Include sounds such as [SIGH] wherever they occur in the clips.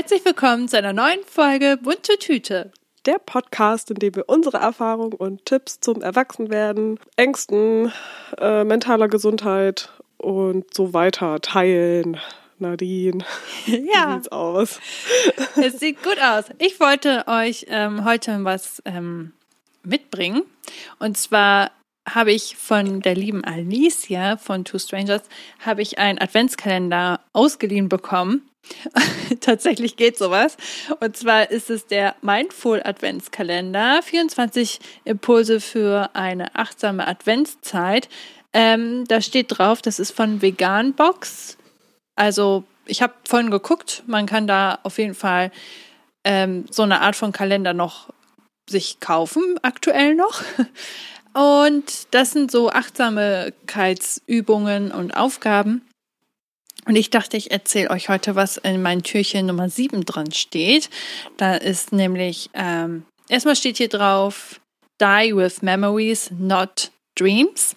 Herzlich willkommen zu einer neuen Folge Bunte Tüte. Der Podcast, in dem wir unsere Erfahrungen und Tipps zum Erwachsenwerden, Ängsten, äh, mentaler Gesundheit und so weiter teilen. Nadine, [LAUGHS] ja. wie sieht's aus? [LAUGHS] Es sieht gut aus. Ich wollte euch ähm, heute was ähm, mitbringen. Und zwar habe ich von der lieben Alicia von Two Strangers habe ich einen Adventskalender ausgeliehen bekommen. [LAUGHS] Tatsächlich geht sowas. Und zwar ist es der Mindful Adventskalender. 24 Impulse für eine achtsame Adventszeit. Ähm, da steht drauf, das ist von Vegan Box. Also ich habe vorhin geguckt, man kann da auf jeden Fall ähm, so eine Art von Kalender noch sich kaufen, aktuell noch. [LAUGHS] Und das sind so Achtsamkeitsübungen und Aufgaben. Und ich dachte, ich erzähle euch heute, was in meinem Türchen Nummer 7 drin steht. Da ist nämlich, ähm, erstmal steht hier drauf, Die with Memories, not Dreams.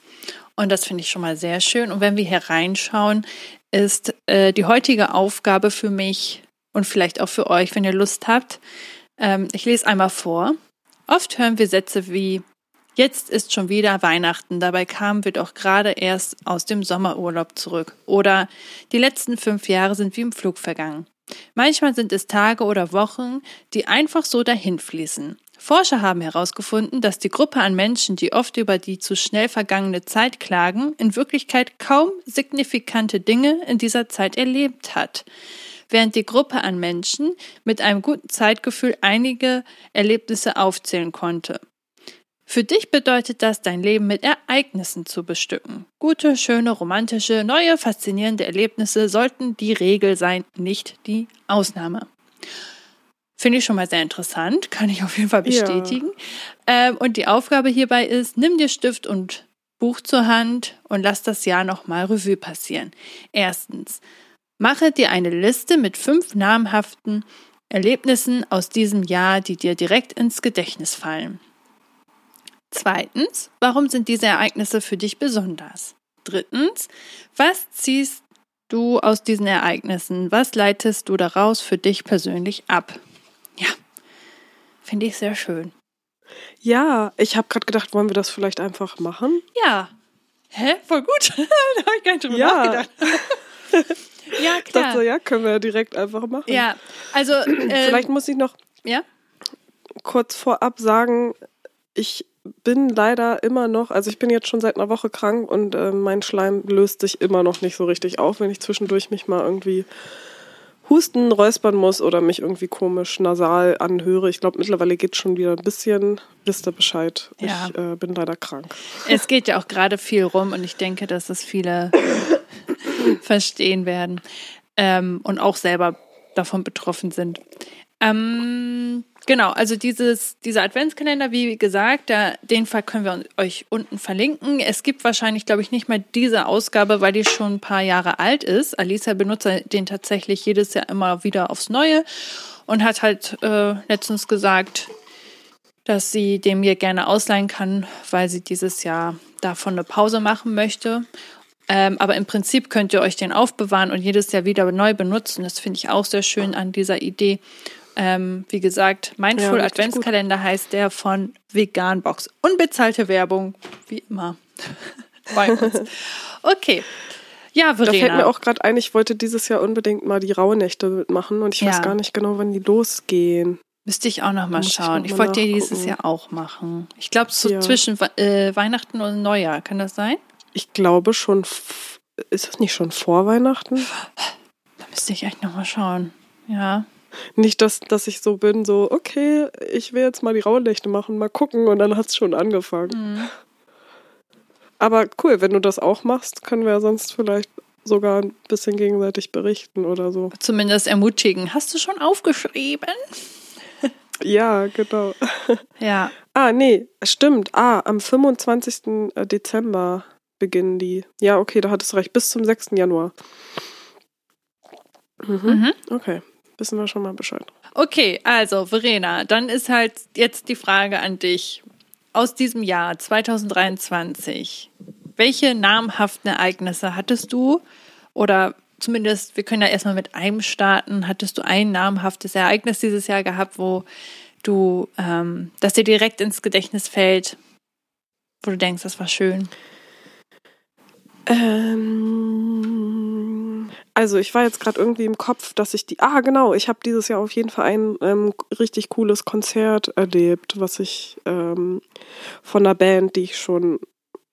Und das finde ich schon mal sehr schön. Und wenn wir hier reinschauen, ist äh, die heutige Aufgabe für mich und vielleicht auch für euch, wenn ihr Lust habt. Ähm, ich lese einmal vor. Oft hören wir Sätze wie Jetzt ist schon wieder Weihnachten, dabei kamen wir doch gerade erst aus dem Sommerurlaub zurück. Oder die letzten fünf Jahre sind wie im Flug vergangen. Manchmal sind es Tage oder Wochen, die einfach so dahinfließen. Forscher haben herausgefunden, dass die Gruppe an Menschen, die oft über die zu schnell vergangene Zeit klagen, in Wirklichkeit kaum signifikante Dinge in dieser Zeit erlebt hat während die Gruppe an Menschen mit einem guten Zeitgefühl einige Erlebnisse aufzählen konnte. Für dich bedeutet das, dein Leben mit Ereignissen zu bestücken. Gute, schöne, romantische, neue, faszinierende Erlebnisse sollten die Regel sein, nicht die Ausnahme. Finde ich schon mal sehr interessant, kann ich auf jeden Fall bestätigen. Ja. Ähm, und die Aufgabe hierbei ist, nimm dir Stift und Buch zur Hand und lass das Jahr nochmal Revue passieren. Erstens, mache dir eine Liste mit fünf namhaften Erlebnissen aus diesem Jahr, die dir direkt ins Gedächtnis fallen. Zweitens, warum sind diese Ereignisse für dich besonders? Drittens, was ziehst du aus diesen Ereignissen? Was leitest du daraus für dich persönlich ab? Ja, finde ich sehr schön. Ja, ich habe gerade gedacht, wollen wir das vielleicht einfach machen? Ja. Hä? Voll gut. [LAUGHS] da habe ich gar nicht drüber ja. nachgedacht. [LAUGHS] ja, klar. Ich dachte, ja, können wir direkt einfach machen. Ja, also. [CLEARS THROAT] Ähm, vielleicht muss ich noch ja? kurz vorab sagen, ich bin leider immer noch, also ich bin jetzt schon seit einer Woche krank und äh, mein Schleim löst sich immer noch nicht so richtig auf, wenn ich zwischendurch mich mal irgendwie husten, räuspern muss oder mich irgendwie komisch nasal anhöre. Ich glaube, mittlerweile geht es schon wieder ein bisschen. Wisst ihr Bescheid? Ja. Ich äh, bin leider krank. Es geht ja auch gerade viel rum und ich denke, dass es viele [LAUGHS] verstehen werden ähm, und auch selber davon betroffen sind. Ähm, Genau, also dieses, dieser Adventskalender, wie gesagt, da, den Fall können wir euch unten verlinken. Es gibt wahrscheinlich, glaube ich, nicht mal diese Ausgabe, weil die schon ein paar Jahre alt ist. Alicia benutzt den tatsächlich jedes Jahr immer wieder aufs Neue und hat halt äh, letztens gesagt, dass sie dem mir gerne ausleihen kann, weil sie dieses Jahr davon eine Pause machen möchte. Ähm, aber im Prinzip könnt ihr euch den aufbewahren und jedes Jahr wieder neu benutzen. Das finde ich auch sehr schön an dieser Idee. Ähm, wie gesagt, Mindful ja, Adventskalender gut. heißt der von Veganbox. Unbezahlte Werbung, wie immer. [LAUGHS] Bei uns. Okay. Ja, Verena. Da fällt mir auch gerade ein, ich wollte dieses Jahr unbedingt mal die Rauhnächte mitmachen und ich ja. weiß gar nicht genau, wann die losgehen. Müsste ich auch noch mal schauen. Ich, ich wollte die dieses Jahr auch machen. Ich glaube, so ja. zwischen äh, Weihnachten und Neujahr. Kann das sein? Ich glaube schon. Ist das nicht schon vor Weihnachten? Da müsste ich echt noch mal schauen. Ja. Nicht, dass, dass ich so bin, so, okay, ich will jetzt mal die Rauhnächte machen, mal gucken und dann hat es schon angefangen. Mhm. Aber cool, wenn du das auch machst, können wir ja sonst vielleicht sogar ein bisschen gegenseitig berichten oder so. Zumindest ermutigen. Hast du schon aufgeschrieben? [LAUGHS] ja, genau. [LAUGHS] Ja. Ah, nee, stimmt. Ah, am 25. Äh, Dezember beginnen die. Ja, okay, da hattest du recht. Bis zum 6. Januar. Mhm. mhm. Okay wissen wir schon mal Bescheid. Okay, also Verena, dann ist halt jetzt die Frage an dich. Aus diesem Jahr 2023, welche namhaften Ereignisse hattest du oder zumindest, wir können ja erstmal mit einem starten. Hattest du ein namhaftes Ereignis dieses Jahr gehabt, wo du, ähm, das dir direkt ins Gedächtnis fällt, wo du denkst, das war schön? Ähm, also ich war jetzt gerade irgendwie im Kopf, dass ich die. Ah, genau, ich habe dieses Jahr auf jeden Fall ein ähm, richtig cooles Konzert erlebt, was ich ähm, von einer Band, die ich schon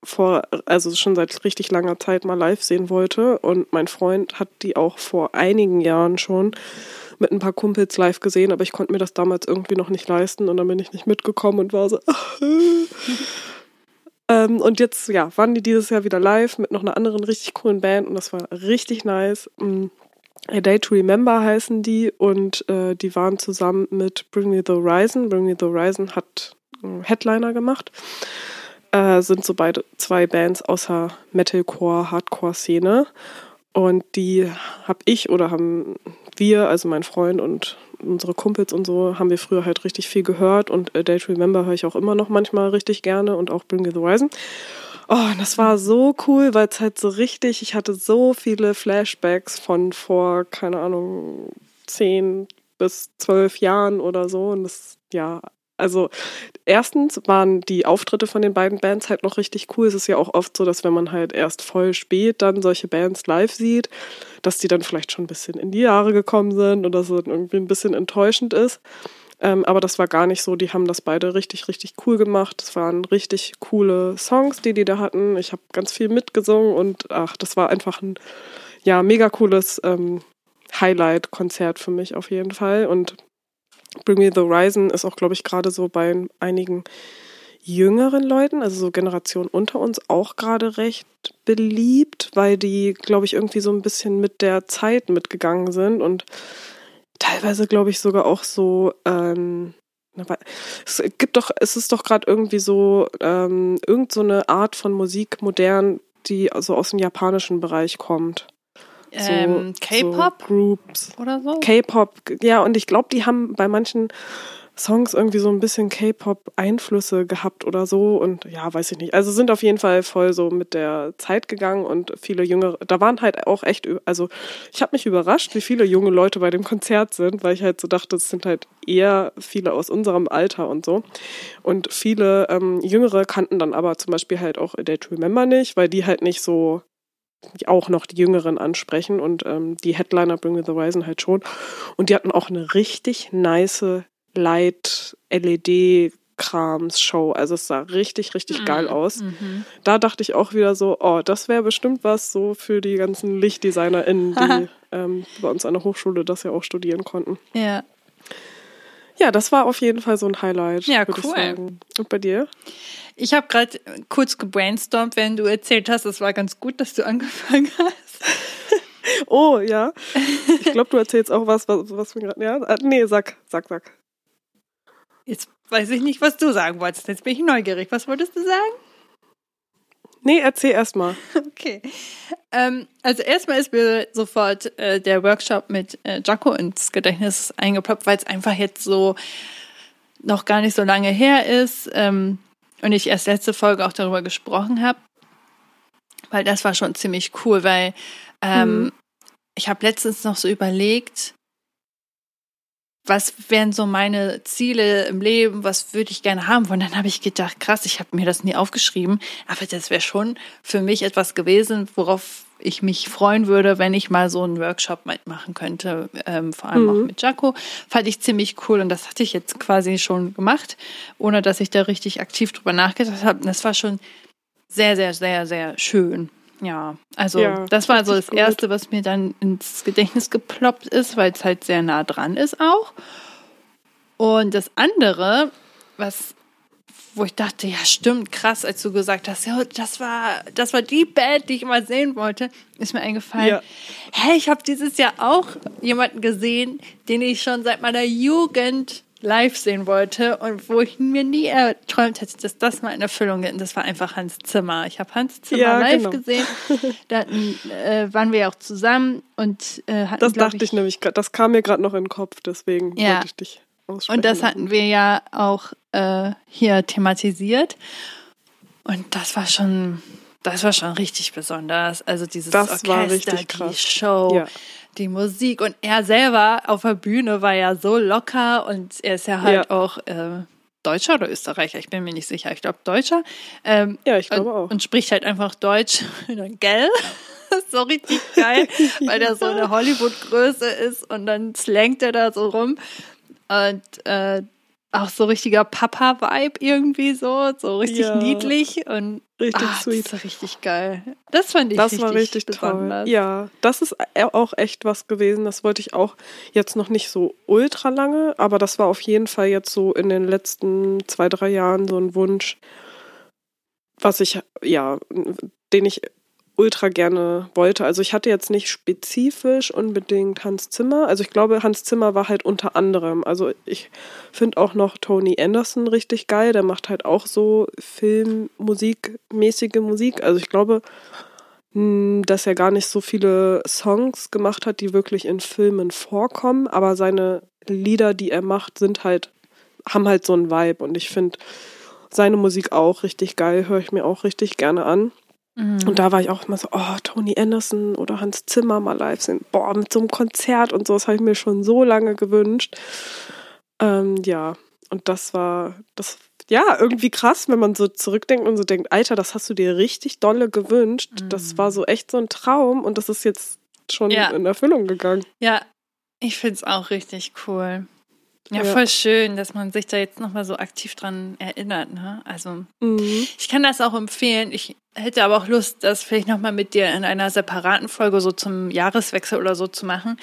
vor, also schon seit richtig langer Zeit mal live sehen wollte. Und mein Freund hat die auch vor einigen Jahren schon mit ein paar Kumpels live gesehen, aber ich konnte mir das damals irgendwie noch nicht leisten und dann bin ich nicht mitgekommen und war so. [LAUGHS] ähm, und jetzt, ja, waren die dieses Jahr wieder live mit noch einer anderen richtig coolen Band und das war richtig nice. Mm, A Day to Remember heißen die und äh, die waren zusammen mit Bring Me the Horizon. Bring Me the Horizon hat einen Headliner gemacht. Äh, sind so beide zwei Bands außer Metalcore, Hardcore-Szene. Und die habe ich oder haben wir, also mein Freund und unsere Kumpels und so, haben wir früher halt richtig viel gehört. Und A Day to Remember höre ich auch immer noch manchmal richtig gerne und auch Bring the Horizon. Oh, das war so cool, weil es halt so richtig, ich hatte so viele Flashbacks von vor, keine Ahnung, zehn bis zwölf Jahren oder so. Und das, ja, also erstens waren die Auftritte von den beiden Bands halt noch richtig cool. Es ist ja auch oft so, dass wenn man halt erst voll spät dann solche Bands live sieht, dass die dann vielleicht schon ein bisschen in die Jahre gekommen sind oder so irgendwie ein bisschen enttäuschend ist. Ähm, aber das war gar nicht so. Die haben das beide richtig, richtig cool gemacht. Es waren richtig coole Songs, die die da hatten. Ich habe ganz viel mitgesungen und ach, das war einfach ein ja mega cooles ähm, Highlight-Konzert für mich auf jeden Fall. Und Bring Me the Horizon ist auch, glaube ich, gerade so bei einigen jüngeren Leuten, also so Generation unter uns, auch gerade recht beliebt, weil die, glaube ich, irgendwie so ein bisschen mit der Zeit mitgegangen sind und teilweise, glaube ich, sogar auch so, ähm, es gibt doch, es ist doch gerade irgendwie so, ähm, irgend so eine Art von Musik modern, die also aus dem japanischen Bereich kommt. So, ähm, K-Pop? So Groups. Oder so? K-Pop, ja, und ich glaube, die haben bei manchen Songs irgendwie so ein bisschen K-Pop-Einflüsse gehabt oder so und ja, weiß ich nicht. Also sind auf jeden Fall voll so mit der Zeit gegangen und viele jüngere, da waren halt auch echt, also ich habe mich überrascht, wie viele junge Leute bei dem Konzert sind, weil ich halt so dachte, es sind halt eher viele aus unserem Alter und so. Und viele ähm, Jüngere kannten dann aber zum Beispiel halt auch Day to Remember nicht, weil die halt nicht so auch noch die Jüngeren ansprechen und ähm, die Headliner Bring Me the Horizon halt schon. Und die hatten auch eine richtig nice Light-LED Krams-Show. Also es sah richtig, richtig mhm. geil aus. Mhm. Da dachte ich auch wieder so, oh, das wäre bestimmt was so für die ganzen LichtdesignerInnen, [LAUGHS] die ähm, bei uns an der Hochschule das ja auch studieren konnten. Ja. Ja, das war auf jeden Fall so ein Highlight. Ja, cool. Und bei dir? Ich habe gerade kurz gebrainstormt, wenn du erzählt hast. Es war ganz gut, dass du [LAUGHS] angefangen hast. [LAUGHS] oh, ja. Ich glaube, du erzählst auch was, was, was wir gerade. Ja? Ah, nee, sag, sag, sag. Jetzt weiß ich nicht, was du sagen wolltest. Jetzt bin ich neugierig. Was wolltest du sagen? Nee, erzähl erst mal. [LAUGHS] Okay. Ähm, also erstmal ist mir sofort äh, der Workshop mit äh, Jaco ins Gedächtnis eingeploppt, weil es einfach jetzt so noch gar nicht so lange her ist. Ähm, und ich erst letzte Folge auch darüber gesprochen habe, weil das war schon ziemlich cool, weil ähm, mhm. ich habe letztens noch so überlegt, was wären so meine Ziele im Leben, was würde ich gerne haben wollen. Dann habe ich gedacht, krass, ich habe mir das nie aufgeschrieben, aber das wäre schon für mich etwas gewesen, worauf ich mich freuen würde, wenn ich mal so einen Workshop mitmachen könnte, ähm, vor allem mhm. auch mit Jaco. Fand ich ziemlich cool und das hatte ich jetzt quasi schon gemacht, ohne dass ich da richtig aktiv drüber nachgedacht habe. Und das war schon sehr, sehr, sehr, sehr schön. Ja, also ja, das war so das gut. Erste, was mir dann ins Gedächtnis geploppt ist, weil es halt sehr nah dran ist auch. Und das andere, was wo ich dachte, ja, stimmt, krass, als du gesagt hast, ja, das war, das war die Band, die ich mal sehen wollte, ist mir eingefallen. Ja. Hey, ich habe dieses Jahr auch jemanden gesehen, den ich schon seit meiner Jugend live sehen wollte und wo ich mir nie erträumt hätte, dass das mal in Erfüllung geht. Und das war einfach Hans Zimmer. Ich habe Hans Zimmer ja, live genau. gesehen. [LAUGHS] Da hatten, äh, waren wir ja auch zusammen und äh, hatten, Das dachte ich, ich nämlich, das kam mir gerade noch in den Kopf, deswegen ja. wollte ich dich und das hatten wir ja auch äh, hier thematisiert. Und das war schon, das war schon richtig besonders. Also dieses Das Orchester, die krass. Show, Ja. die Musik und er selber auf der Bühne war ja so locker und er ist ja halt Ja. auch äh, Deutscher oder Österreicher, ich bin mir nicht sicher, ich glaube Deutscher. Ähm, Ja, ich glaube auch. Und spricht halt einfach Deutsch. [LAUGHS] Gell? [LAUGHS] So richtig geil, weil der so [LAUGHS] eine Hollywood-Größe ist und dann slangt er da so rum. Und äh, auch so richtiger Papa-Vibe irgendwie so, so richtig Ja. niedlich und Richtig ah, sweet. Das war richtig geil. Das fand ich Das richtig, war richtig besonders. toll. Ja, das ist e- auch echt was gewesen. Das wollte ich auch jetzt noch nicht so ultra lange, aber das war auf jeden Fall jetzt so in den letzten zwei, drei Jahren so ein Wunsch, was ich, ja, den ich ultra gerne wollte. Also ich hatte jetzt nicht spezifisch unbedingt Hans Zimmer. Also ich glaube, Hans Zimmer war halt unter anderem. Also ich finde auch noch Tony Anderson richtig geil. Der macht halt auch so Filmmusik-mäßige Musik. Also ich glaube, mh, dass er gar nicht so viele Songs gemacht hat, die wirklich in Filmen vorkommen, aber seine Lieder, die er macht, sind halt, haben halt so einen Vibe und ich finde seine Musik auch richtig geil, höre ich mir auch richtig gerne an. Mhm. Und da war ich auch immer so, oh, Tony Anderson oder Hans Zimmer mal live sehen. Boah, mit so einem Konzert und so, das habe ich mir schon so lange gewünscht. Ähm, ja, und das war, das, ja, irgendwie krass, wenn man so zurückdenkt und so denkt, Alter, das hast du dir richtig dolle gewünscht. Das war so echt so ein Traum und das ist jetzt schon Ja. in Erfüllung gegangen. Ja, ich finde es auch richtig cool. Ja, Ja. voll schön, dass man sich da jetzt nochmal so aktiv dran erinnert. Ne? Also Mhm. ich kann das auch empfehlen. Ich hätte aber auch Lust, das vielleicht nochmal mit dir in einer separaten Folge so zum Jahreswechsel oder so zu machen.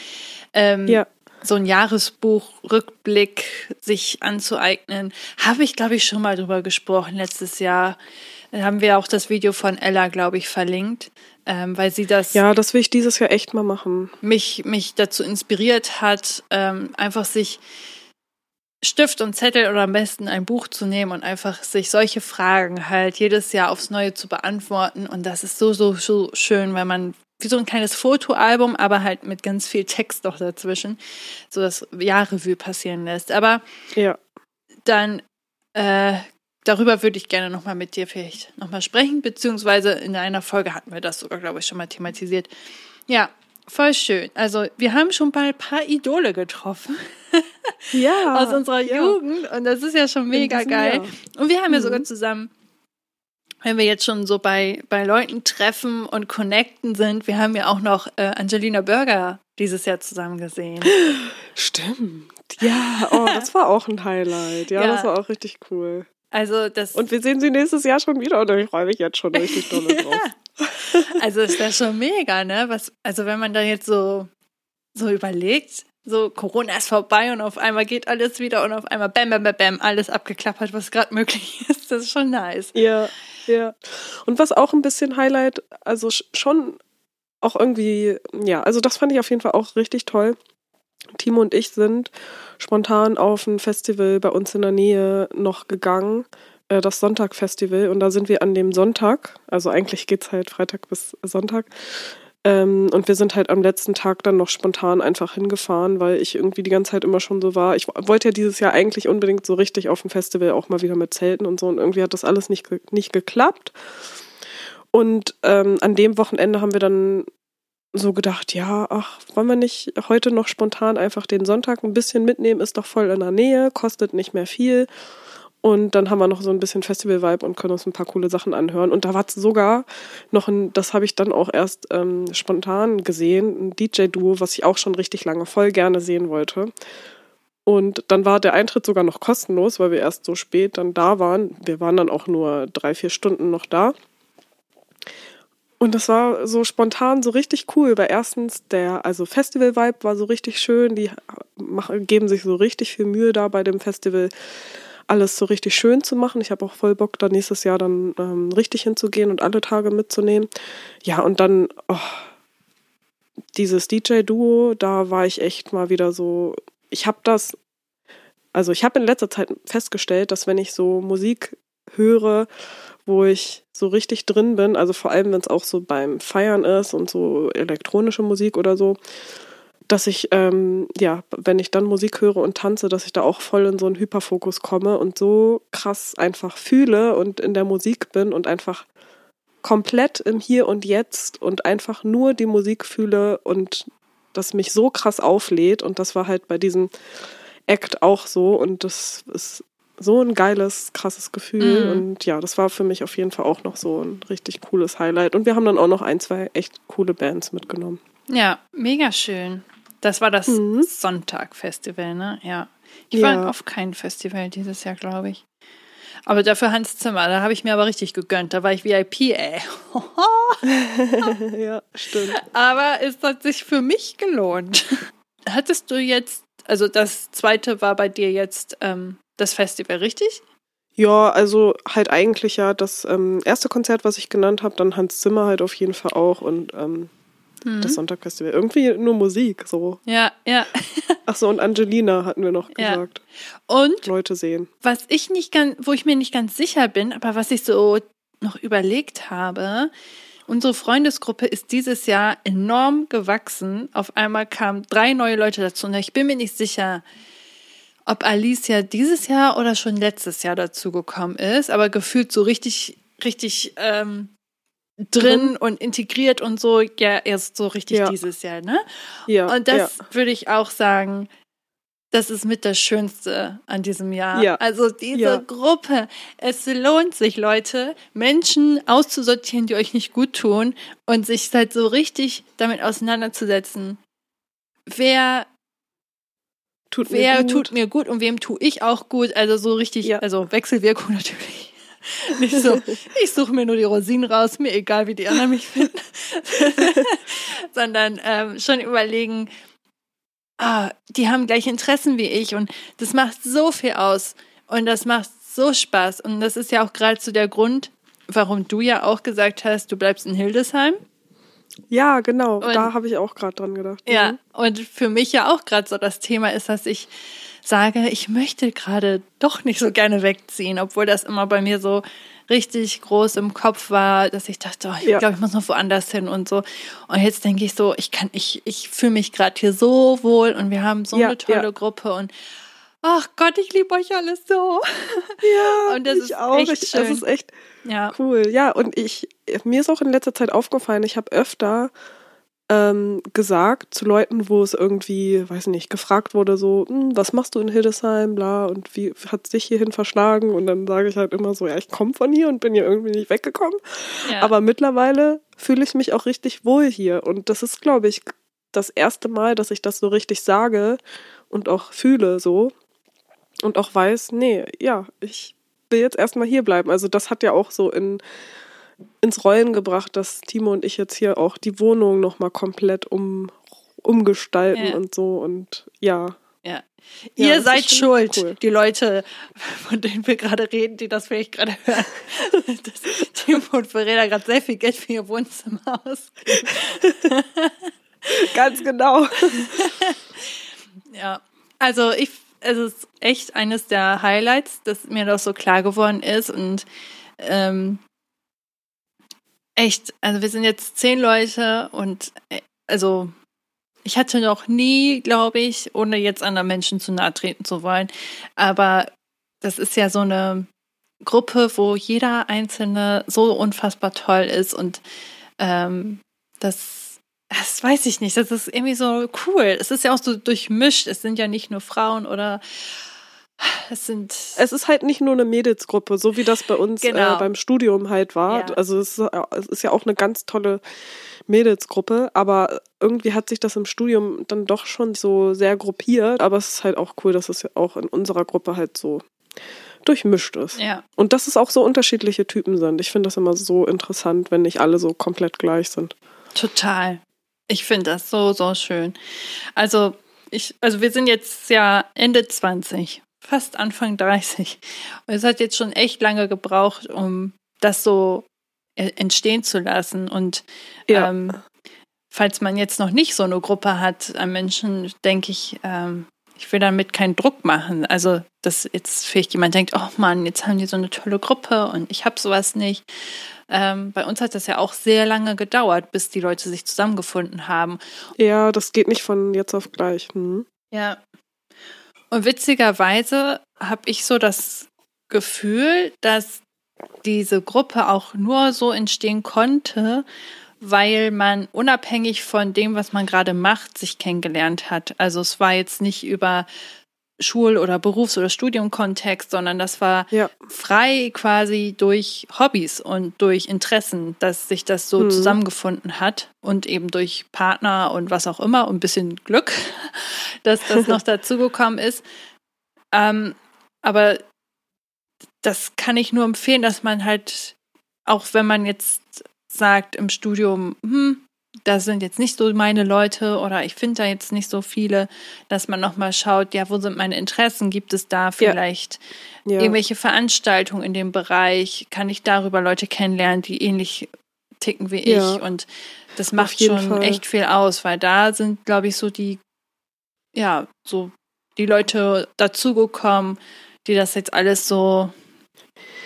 Ähm, Ja. So ein Jahresbuch, Rückblick sich anzueignen. Habe ich, glaube ich, schon mal drüber gesprochen letztes Jahr. Da haben wir auch das Video von Ella, glaube ich, verlinkt, ähm, weil sie das Ja, das will ich dieses Jahr echt mal machen. mich, mich dazu inspiriert hat, ähm, einfach sich Stift und Zettel oder am besten ein Buch zu nehmen und einfach sich solche Fragen halt jedes Jahr aufs Neue zu beantworten. Und das ist so, so, so schön, weil man wie so ein kleines Fotoalbum, aber halt mit ganz viel Text noch dazwischen, so das Jahrrevue passieren lässt. Aber Ja. dann äh, darüber würde ich gerne nochmal mit dir vielleicht nochmal sprechen, beziehungsweise in einer Folge hatten wir das sogar, glaube ich, schon mal thematisiert. Ja, voll schön. Also wir haben schon mal ein paar Idole getroffen [LAUGHS] Ja. [LAUGHS] aus unserer ja. Jugend und das ist ja schon mega geil. Jahr. Und wir haben ja Mhm. sogar zusammen, wenn wir jetzt schon so bei, bei Leuten treffen und connecten sind, wir haben ja auch noch äh, Angelina Burger dieses Jahr zusammen gesehen. [GASPS] Stimmt. Ja, oh, das war auch ein Highlight. Ja, [LAUGHS] Ja. das war auch richtig cool. Also das Und wir sehen sie nächstes Jahr schon wieder und ich freue mich jetzt schon richtig doll drauf. [LAUGHS] Also ist das schon mega, ne? Was, also wenn man da jetzt so, so überlegt, so Corona ist vorbei und auf einmal geht alles wieder und auf einmal bam, bam, bam, bam, alles abgeklappert, was gerade [LAUGHS] möglich ist. Das ist schon nice. Ja, ja. Und was auch ein bisschen Highlight, also sch- schon auch irgendwie, ja, also das fand ich auf jeden Fall auch richtig toll. Timo und ich sind spontan auf ein Festival bei uns in der Nähe noch gegangen, äh, das Sonntag-Festival. Und da sind wir an dem Sonntag, also eigentlich geht's halt Freitag bis Sonntag. Ähm, und wir sind halt am letzten Tag dann noch spontan einfach hingefahren, weil ich irgendwie die ganze Zeit immer schon so war. Ich wollte ja dieses Jahr eigentlich unbedingt so richtig auf dem Festival auch mal wieder mit Zelten und so. Und irgendwie hat das alles nicht, nicht geklappt. Und ähm, an dem Wochenende haben wir dann so gedacht, ja, ach, wollen wir nicht heute noch spontan einfach den Sonntag ein bisschen mitnehmen, ist doch voll in der Nähe, kostet nicht mehr viel. Und dann haben wir noch so ein bisschen Festival-Vibe und können uns ein paar coole Sachen anhören. Und da war sogar noch ein, das habe ich dann auch erst ähm, spontan gesehen, ein DJ-Duo, was ich auch schon richtig lange voll gerne sehen wollte. Und dann war der Eintritt sogar noch kostenlos, weil wir erst so spät dann da waren. Wir waren dann auch nur drei, vier Stunden noch da. Und das war so spontan so richtig cool, weil erstens der, also Festival-Vibe war so richtig schön, die machen, geben sich so richtig viel Mühe da bei dem Festival, alles so richtig schön zu machen. Ich habe auch voll Bock, da nächstes Jahr dann ähm, richtig hinzugehen und alle Tage mitzunehmen. Ja, und dann oh, dieses DJ-Duo, da war ich echt mal wieder so, ich habe das, also ich habe in letzter Zeit festgestellt, dass wenn ich so Musik höre, wo ich so richtig drin bin, also vor allem wenn es auch so beim Feiern ist und so elektronische Musik oder so, dass ich, ähm, ja, wenn ich dann Musik höre und tanze, dass ich da auch voll in so einen Hyperfokus komme und so krass einfach fühle und in der Musik bin und einfach komplett im Hier und Jetzt und einfach nur die Musik fühle und das mich so krass auflädt. Und das war halt bei diesem Act auch so. Und das ist so ein geiles, krasses Gefühl. Mhm. Und ja, das war für mich auf jeden Fall auch noch so ein richtig cooles Highlight. Und wir haben dann auch noch ein, zwei echt coole Bands mitgenommen. Ja, mega schön. Das war das mhm. Sonntag-Festival, ne? Ja. Ich war ja. auf kein Festival dieses Jahr, glaube ich. Aber dafür Hans Zimmer, da habe ich mir aber richtig gegönnt. Da war ich VIP, ey. [LAUGHS] ja, stimmt. Aber es hat sich für mich gelohnt. Hattest du jetzt, also das zweite war bei dir jetzt ähm, das Festival, richtig? Ja, also halt eigentlich ja das ähm, erste Konzert, was ich genannt habe, dann Hans Zimmer halt auf jeden Fall auch und ähm, mhm. das Sonntagfestival. Irgendwie nur Musik, so. Ja, ja. Ach so, und Angelina hatten wir noch gesagt. Ja. Und Leute sehen. Was ich nicht ganz, wo ich mir nicht ganz sicher bin, aber was ich so noch überlegt habe, unsere Freundesgruppe ist dieses Jahr enorm gewachsen. Auf einmal kamen drei neue Leute dazu. Und ich bin mir nicht sicher, ob Alicia dieses Jahr oder schon letztes Jahr dazu gekommen ist, aber gefühlt so richtig, richtig ähm, drin mhm. und integriert und so, ja, erst so richtig ja. dieses Jahr, ne? Ja. Und das ja. würde ich auch sagen, das ist mit das Schönste an diesem Jahr. Ja. Also diese ja. Gruppe. Es lohnt sich, Leute, Menschen auszusortieren, die euch nicht gut tun und sich halt so richtig damit auseinanderzusetzen. Wer tut wer mir gut. tut mir gut und wem tue ich auch gut? Also so richtig, ja. also Wechselwirkung [LAUGHS] natürlich. [LAUGHS] Nicht so, ich suche mir nur die Rosinen raus, mir egal, wie die anderen mich finden. [LAUGHS] Sondern ähm, schon überlegen, ah, die haben gleiche Interessen wie ich und das macht so viel aus und das macht so Spaß. Und das ist ja auch gerade so der Grund, warum du ja auch gesagt hast, du bleibst in Hildesheim. Ja, genau. Und, da habe ich auch gerade dran gedacht. Ja, mhm. und für mich ja auch gerade so das Thema ist, dass ich sage, ich möchte gerade doch nicht so gerne wegziehen, obwohl das immer bei mir so richtig groß im Kopf war, dass ich dachte, oh, ich ja. glaube, ich muss noch woanders hin und so. Und jetzt denke ich so, ich kann, ich, ich fühle mich gerade hier so wohl und wir haben so ja, eine tolle ja. Gruppe und ach Gott, ich liebe euch alles so. Ja, [LAUGHS] und das ist auch. echt schön. Das ist echt ja. cool. Ja, und ich, mir ist auch in letzter Zeit aufgefallen, ich habe öfter ähm, gesagt zu Leuten, wo es irgendwie, weiß nicht, gefragt wurde, so, hm, was machst du in Hildesheim, bla, und wie hat es dich hierhin verschlagen? Und dann sage ich halt immer so, ja, ich komme von hier und bin hier irgendwie nicht weggekommen. Ja. Aber mittlerweile fühle ich mich auch richtig wohl hier. Und das ist, glaube ich, das erste Mal, dass ich das so richtig sage und auch fühle so. Und auch weiß, nee, ja, ich will jetzt erstmal hier bleiben. Also das hat ja auch so in ins Rollen gebracht, dass Timo und ich jetzt hier auch die Wohnung nochmal komplett um, umgestalten ja. und so und ja. Ja. Ihr ja, seid schuld, cool. die Leute, von denen wir gerade reden, die das vielleicht gerade hören. dass Timo und Verena gerade sehr viel Geld für ihr Wohnzimmer ausgeben. Ganz genau. ja, also ich, es ist echt eines der Highlights, dass mir das so klar geworden ist und ähm, echt, also wir sind jetzt zehn Leute und äh, also ich hatte noch nie, glaube ich, ohne jetzt anderen Menschen zu nahe treten zu wollen, aber das ist ja so eine Gruppe, wo jeder Einzelne so unfassbar toll ist und ähm, das, das weiß ich nicht, das ist irgendwie so cool. Es ist ja auch so durchmischt, es sind ja nicht nur Frauen oder es sind. Es ist halt nicht nur eine Mädelsgruppe, so wie das bei uns äh, genau. äh, beim Studium halt war. Ja. Also es ist, es ist, ja auch eine ganz tolle Mädelsgruppe, aber irgendwie hat sich das im Studium dann doch schon so sehr gruppiert. Aber es ist halt auch cool, dass es ja auch in unserer Gruppe halt so durchmischt ist. Ja. Und dass es auch so unterschiedliche Typen sind. Ich finde das immer so interessant, wenn nicht alle so komplett gleich sind. Total. Ich finde das so, so schön. Also, ich, also wir sind jetzt ja Ende 20 fast Anfang 30. Und es hat jetzt schon echt lange gebraucht, um das so äh, entstehen zu lassen. Und ja. ähm, falls man jetzt noch nicht so eine Gruppe hat an Menschen, denke ich, ähm, ich will damit keinen Druck machen. Also, dass jetzt vielleicht jemand denkt, oh Mann, jetzt haben die so eine tolle Gruppe und ich habe sowas nicht. Ähm, bei uns hat das ja auch sehr lange gedauert, bis die Leute sich zusammengefunden haben. Ja, das geht nicht von jetzt auf gleich. Hm. Ja, und witzigerweise habe ich so das Gefühl, dass diese Gruppe auch nur so entstehen konnte, weil man unabhängig von dem, was man gerade macht, sich kennengelernt hat. Also es war jetzt nicht über Schul- oder Berufs- oder Studiumkontext, sondern das war Ja. frei quasi durch Hobbys und durch Interessen, dass sich das so Mhm. zusammengefunden hat und eben durch Partner und was auch immer und ein bisschen Glück, [LAUGHS] dass das noch [LAUGHS] dazugekommen ist. Ähm, aber das kann ich nur empfehlen, dass man halt, auch wenn man jetzt sagt im Studium, hm, das sind jetzt nicht so meine Leute oder ich finde da jetzt nicht so viele, dass man nochmal schaut, ja, wo sind meine Interessen? Gibt es da vielleicht Ja. irgendwelche Veranstaltungen in dem Bereich? Kann ich darüber Leute kennenlernen, die ähnlich ticken wie Ja. ich? Und das macht schon Fall. echt viel aus, weil da sind, glaube ich, so die, ja, so die Leute dazugekommen, die das jetzt alles so,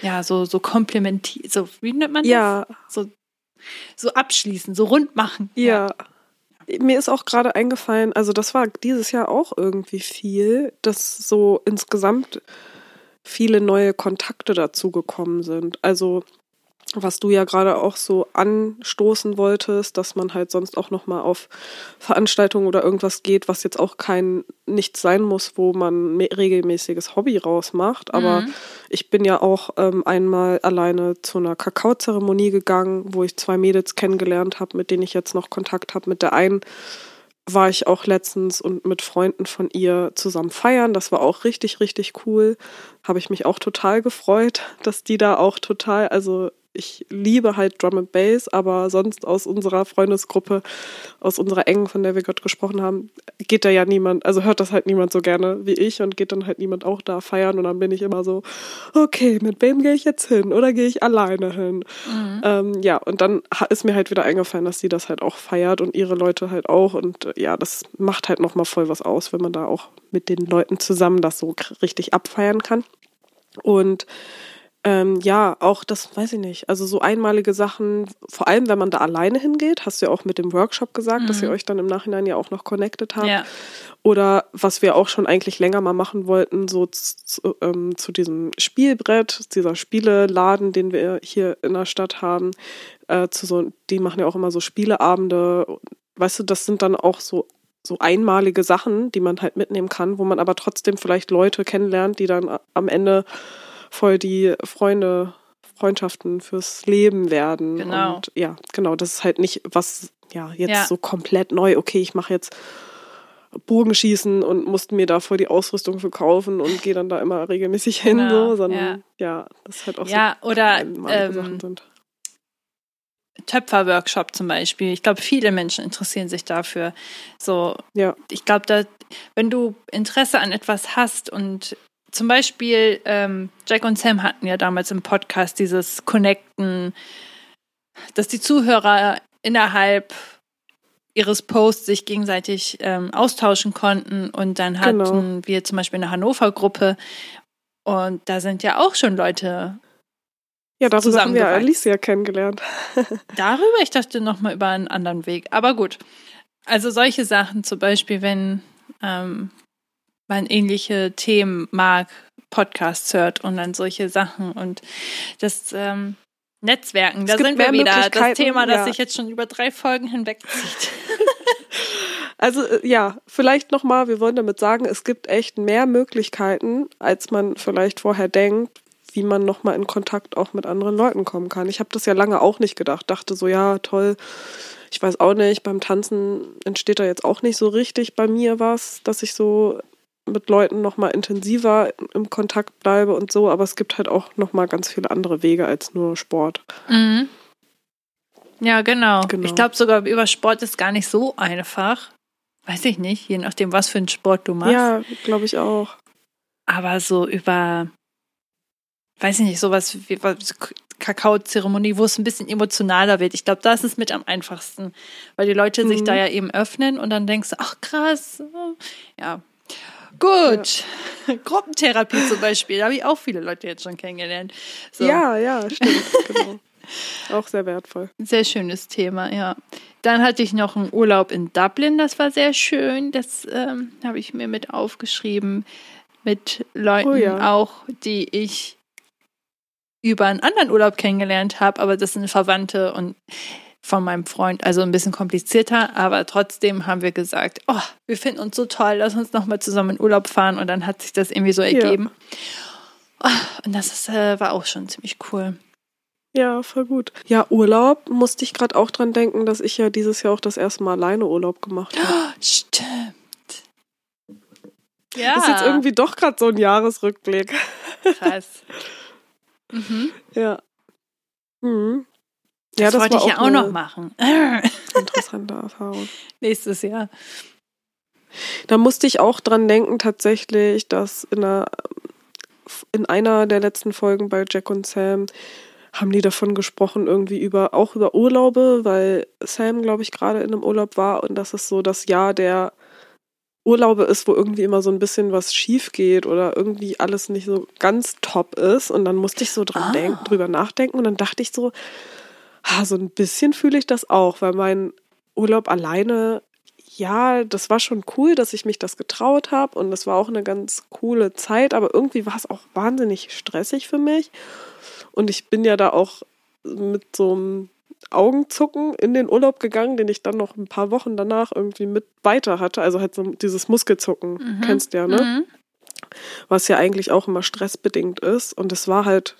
ja, so, so komplementieren, so, wie nennt man das? Ja, So abschließen, so rund machen. Ja. Mir ist auch gerade eingefallen, also das war dieses Jahr auch irgendwie viel, dass so insgesamt viele neue Kontakte dazugekommen sind. Also was du ja gerade auch so anstoßen wolltest, dass man halt sonst auch noch mal auf Veranstaltungen oder irgendwas geht, was jetzt auch kein nichts sein muss, wo man regelmäßiges Hobby rausmacht. Aber Mhm. ich bin ja auch ähm, einmal alleine zu einer Kakaozeremonie gegangen, wo ich zwei Mädels kennengelernt habe, mit denen ich jetzt noch Kontakt habe. Mit der einen war ich auch letztens und mit Freunden von ihr zusammen feiern. Das war auch richtig, richtig cool. Habe ich mich auch total gefreut, dass die da auch total, also ich liebe halt Drum and Bass, aber sonst aus unserer Freundesgruppe, aus unserer engen, von der wir gerade gesprochen haben, geht da ja niemand, also hört das halt niemand so gerne wie ich und geht dann halt niemand auch da feiern und dann bin ich immer so, okay, mit wem gehe ich jetzt hin oder gehe ich alleine hin? Ähm, ja, und dann ist mir halt wieder eingefallen, dass sie das halt auch feiert und ihre Leute halt auch und äh, ja, das macht halt nochmal voll was aus, wenn man da auch mit den Leuten zusammen das so richtig abfeiern kann. Und ähm, ja, auch das weiß ich nicht. Also so einmalige Sachen, vor allem wenn man da alleine hingeht, hast du ja auch mit dem Workshop gesagt, dass ihr euch dann im Nachhinein ja auch noch connected habt. Ja. Oder was wir auch schon eigentlich länger mal machen wollten, so zu, ähm, zu diesem Spielbrett, dieser Spieleladen, den wir hier in der Stadt haben, äh, zu so, die machen ja auch immer so Spieleabende. Weißt du, das sind dann auch so so einmalige Sachen, die man halt mitnehmen kann, wo man aber trotzdem vielleicht Leute kennenlernt, die dann am Ende voll die Freunde, Freundschaften fürs Leben werden. Genau. Und ja, genau, das ist halt nicht was, ja, jetzt Ja. so komplett neu, okay, ich mache jetzt Bogenschießen und musste mir da voll die Ausrüstung für kaufen und gehe dann da immer regelmäßig hin, Genau, so, sondern ja. das ist halt auch Ja, so oder ähm, Sachen sind. Töpferworkshop zum Beispiel. Ich glaube, viele Menschen interessieren sich dafür. So, Ja, ich glaube, da, wenn du Interesse an etwas hast und zum Beispiel ähm, Jack und Sam hatten ja damals im Podcast dieses Connecten, dass die Zuhörer innerhalb ihres Posts sich gegenseitig ähm, austauschen konnten und dann hatten Genau. wir zum Beispiel eine Hannover-Gruppe und da sind ja auch schon Leute ja, darüber haben wir. Alicia kennengelernt. [LAUGHS] Darüber, ich dachte noch mal über einen anderen Weg. Aber gut. Also solche Sachen, zum Beispiel, wenn ähm, man ähnliche Themen mag, Podcasts hört und dann solche Sachen und das ähm, Netzwerken, da sind wir wieder. Das Thema, das ja. sich jetzt schon über drei Folgen hinwegzieht. [LAUGHS] Also äh, ja, vielleicht nochmal, wir wollen damit sagen, es gibt echt mehr Möglichkeiten, als man vielleicht vorher denkt, wie man nochmal in Kontakt auch mit anderen Leuten kommen kann. Ich habe das ja lange auch nicht gedacht. Dachte so, ja, toll, ich weiß auch nicht, beim Tanzen entsteht da jetzt auch nicht so richtig bei mir was, dass ich so mit Leuten nochmal intensiver im Kontakt bleibe und so, aber es gibt halt auch nochmal ganz viele andere Wege als nur Sport. Mhm. Ja, genau. Genau. Ich glaube sogar über Sport ist gar nicht so einfach. Weiß ich nicht, je nachdem, was für einen Sport du machst. Ja, glaube ich auch. Aber so über, weiß ich nicht, sowas wie Kakaozeremonie, wo es ein bisschen emotionaler wird. Ich glaube, das ist mit am einfachsten, weil die Leute sich Mhm. da ja eben öffnen und dann denkst du, ach krass, ja. Gut. [LAUGHS] Gruppentherapie zum Beispiel, da habe ich auch viele Leute jetzt schon kennengelernt. So. Ja, ja, stimmt, [LAUGHS] genau. Auch sehr wertvoll. Sehr schönes Thema, ja. Dann hatte ich noch einen Urlaub in Dublin, das war sehr schön. Das ähm, habe ich mir mit aufgeschrieben. Mit Leuten Oh ja. auch, die ich über einen anderen Urlaub kennengelernt habe, aber das sind Verwandte und von meinem Freund, also ein bisschen komplizierter, aber trotzdem haben wir gesagt, oh, wir finden uns so toll, lass uns nochmal zusammen in Urlaub fahren und dann hat sich das irgendwie so ergeben. Ja. Oh, und das ist, äh, war auch schon ziemlich cool. Ja, voll gut. Ja, Urlaub musste ich gerade auch dran denken, dass ich ja dieses Jahr auch das erste Mal alleine Urlaub gemacht habe. Stimmt. Ja. Das ist jetzt irgendwie doch gerade so ein Jahresrückblick. Krass. [LAUGHS] Mhm. Ja. Mhm. Ja, das, das wollte ich ja auch noch machen. [LAUGHS] Interessante Erfahrung. Nächstes Jahr. Da musste ich auch dran denken, tatsächlich, dass in einer, in einer der letzten Folgen bei Jack und Sam haben die davon gesprochen, irgendwie über, auch über Urlaube, weil Sam, glaube ich, gerade in einem Urlaub war und das ist so das Jahr der Urlaube ist, wo irgendwie immer so ein bisschen was schief geht oder irgendwie alles nicht so ganz top ist. Und dann musste ich so dran ah. denken, drüber nachdenken und dann dachte ich so, ha, so ein bisschen fühle ich das auch, weil mein Urlaub alleine, ja, das war schon cool, dass ich mich das getraut habe und das war auch eine ganz coole Zeit, aber irgendwie war es auch wahnsinnig stressig für mich. Und ich bin ja da auch mit so einem Augenzucken in den Urlaub gegangen, den ich dann noch ein paar Wochen danach irgendwie mit weiter hatte. Also halt so dieses Muskelzucken, mhm. kennst du ja, ne? Mhm. Was ja eigentlich auch immer stressbedingt ist. Und es war halt,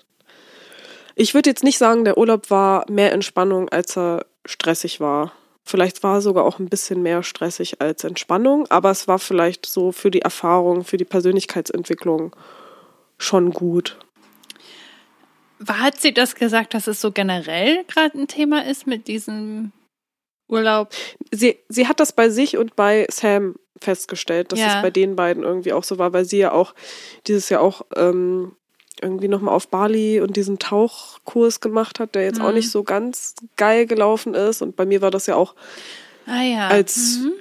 ich würde jetzt nicht sagen, der Urlaub war mehr Entspannung, als er stressig war. Vielleicht war er sogar auch ein bisschen mehr stressig als Entspannung, aber es war vielleicht so für die Erfahrung, für die Persönlichkeitsentwicklung schon gut. Hat sie das gesagt, dass es so generell gerade ein Thema ist mit diesem Urlaub? Sie, sie hat das bei sich und bei Sam festgestellt, dass ja. es bei den beiden irgendwie auch so war, weil sie ja auch dieses Jahr auch ähm, irgendwie nochmal auf Bali und diesen Tauchkurs gemacht hat, der jetzt mhm. auch nicht so ganz geil gelaufen ist. Und bei mir war das ja auch ah, ja. als mhm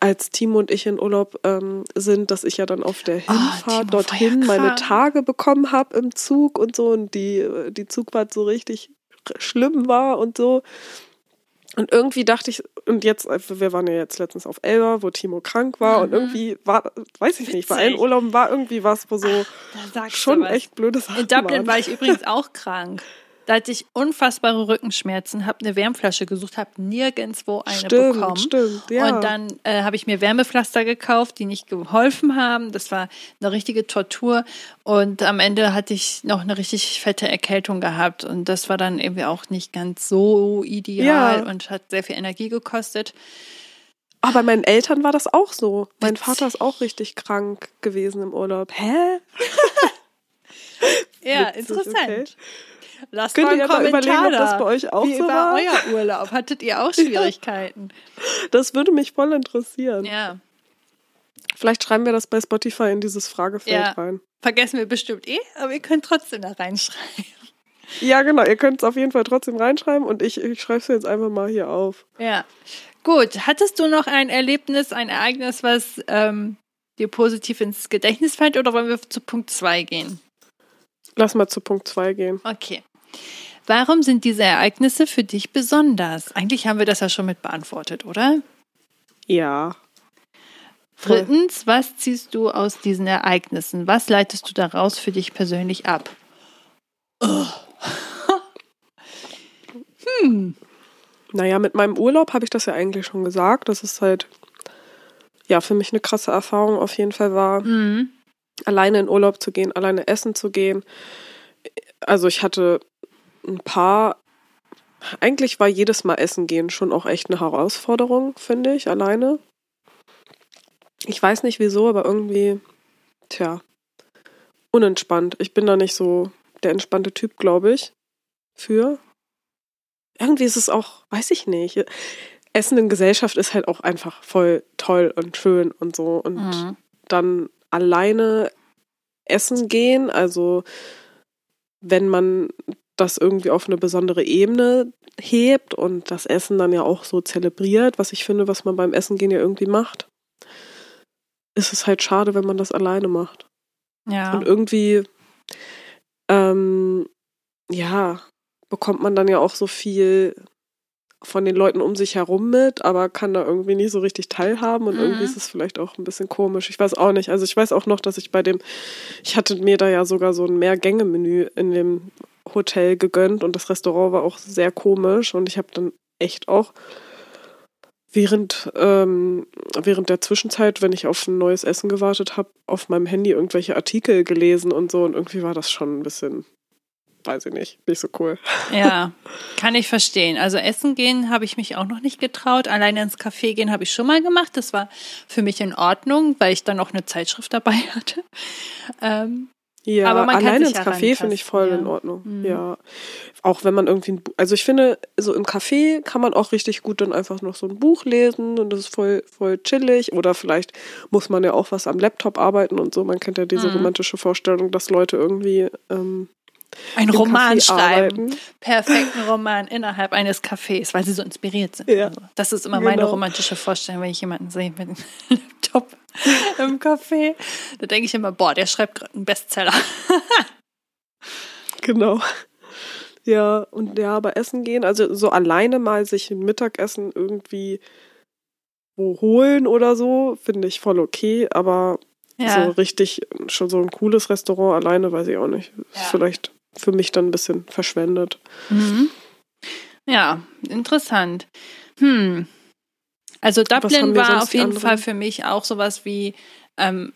als Timo und ich in Urlaub ähm, sind, dass ich ja dann auf der ah, Hinfahrt oh, dorthin ja meine Tage bekommen habe im Zug und so und die, die Zugfahrt so richtig schlimm war und so. Und irgendwie dachte ich, und jetzt, wir waren ja jetzt letztens auf Elba, wo Timo krank war, mhm. und irgendwie war, weiß ich nicht, bei allen Urlauben war irgendwie was, wo so Ach, schon echt blödes Sachen In Dublin waren. war ich übrigens auch krank. Da hatte ich unfassbare Rückenschmerzen, habe eine Wärmflasche gesucht, habe nirgendwo eine stimmt, bekommen. Stimmt, ja. Und dann äh, habe ich mir Wärmepflaster gekauft, die nicht geholfen haben. Das war eine richtige Tortur. Und am Ende hatte ich noch eine richtig fette Erkältung gehabt. Und das war dann irgendwie auch nicht ganz so ideal ja. und hat sehr viel Energie gekostet. Aber meinen Eltern war das auch so. Mein Vater ist auch richtig krank gewesen im Urlaub. Hä? [LAUGHS] [LAUGHS] ja, Witzig, interessant. Okay. Lasst Könnt mal einen ihr Kommentar überlegen, ob das bei euch auch Wie so war? Wie war euer Urlaub? Hattet ihr auch [LAUGHS] Schwierigkeiten? Das würde mich voll interessieren. Ja. Vielleicht schreiben wir das bei Spotify in dieses Fragefeld ja. rein. Vergessen wir bestimmt eh, aber ihr könnt trotzdem da reinschreiben. Ja, genau. Ihr könnt es auf jeden Fall trotzdem reinschreiben und ich, ich schreibe es jetzt einfach mal hier auf. Ja. Gut. Hattest du noch ein Erlebnis, ein Ereignis, was ähm, dir positiv ins Gedächtnis fällt oder wollen wir zu Punkt 2 gehen? Lass mal zu Punkt 2 gehen. Okay. Warum sind diese Ereignisse für dich besonders? Eigentlich haben wir das ja schon mit beantwortet, oder? Ja. Drittens, was ziehst du aus diesen Ereignissen? Was leitest du daraus für dich persönlich ab? Oh. [LAUGHS] hm. Naja, mit meinem Urlaub habe ich das ja eigentlich schon gesagt, dass es halt ja für mich eine krasse Erfahrung auf jeden Fall war. Mhm alleine in Urlaub zu gehen, alleine essen zu gehen. Also ich hatte ein paar, eigentlich war jedes Mal essen gehen schon auch echt eine Herausforderung, finde ich, alleine. Ich weiß nicht wieso, aber irgendwie, tja, unentspannt. Ich bin da nicht so der entspannte Typ, glaube ich, für. Irgendwie ist es auch, weiß ich nicht. Essen in Gesellschaft ist halt auch einfach voll toll und schön und so. Und mhm. dann alleine essen gehen. Also wenn man das irgendwie auf eine besondere Ebene hebt und das Essen dann ja auch so zelebriert, was ich finde, was man beim Essen gehen ja irgendwie macht, ist es halt schade, wenn man das alleine macht. Ja. Und irgendwie, ähm, ja, bekommt man dann ja auch so viel von den Leuten um sich herum mit, aber kann da irgendwie nicht so richtig teilhaben und mhm. irgendwie ist es vielleicht auch ein bisschen komisch. Ich weiß auch nicht. Also ich weiß auch noch, dass ich bei dem, ich hatte mir da ja sogar so ein Mehrgänge-Menü in dem Hotel gegönnt und das Restaurant war auch sehr komisch und ich habe dann echt auch während, ähm, während der Zwischenzeit, wenn ich auf ein neues Essen gewartet habe, auf meinem Handy irgendwelche Artikel gelesen und so und irgendwie war das schon ein bisschen, weiß ich nicht, nicht so cool. Ja, [LAUGHS] kann ich verstehen. Also essen gehen habe ich mich auch noch nicht getraut. Alleine ins Café gehen habe ich schon mal gemacht. Das war für mich in Ordnung, weil ich dann auch eine Zeitschrift dabei [LAUGHS] hatte. Ähm, ja, Aber man kann alleine ins ja Café finde ich voll rantasten, in ja. Ordnung. Mhm. Ja. Auch wenn man irgendwie ein Buch, also ich finde, so im Café kann man auch richtig gut dann einfach noch so ein Buch lesen und das ist voll, voll chillig. Oder vielleicht muss man ja auch was am Laptop arbeiten und so. Man kennt ja diese Mhm. romantische Vorstellung, dass Leute irgendwie ähm, Ein Roman schreiben. Perfekten Roman innerhalb eines Cafés, weil sie so inspiriert sind. Ja. Also, das ist immer meine Genau. romantische Vorstellung, wenn ich jemanden sehe mit einem [LAUGHS] Laptop im Café. Da denke ich immer, boah, der schreibt gerade einen Bestseller. [LAUGHS] Genau. Ja, und ja, aber essen gehen, also so alleine mal sich ein Mittagessen irgendwie wo holen oder so, finde ich voll okay, aber so Ja, richtig, schon so ein cooles Restaurant alleine, weiß ich auch nicht. Ja. vielleicht für mich dann ein bisschen verschwendet. mhm. ja interessant. Hm. Also Dublin war auf jeden anderen? Fall für mich auch sowas wie ähm,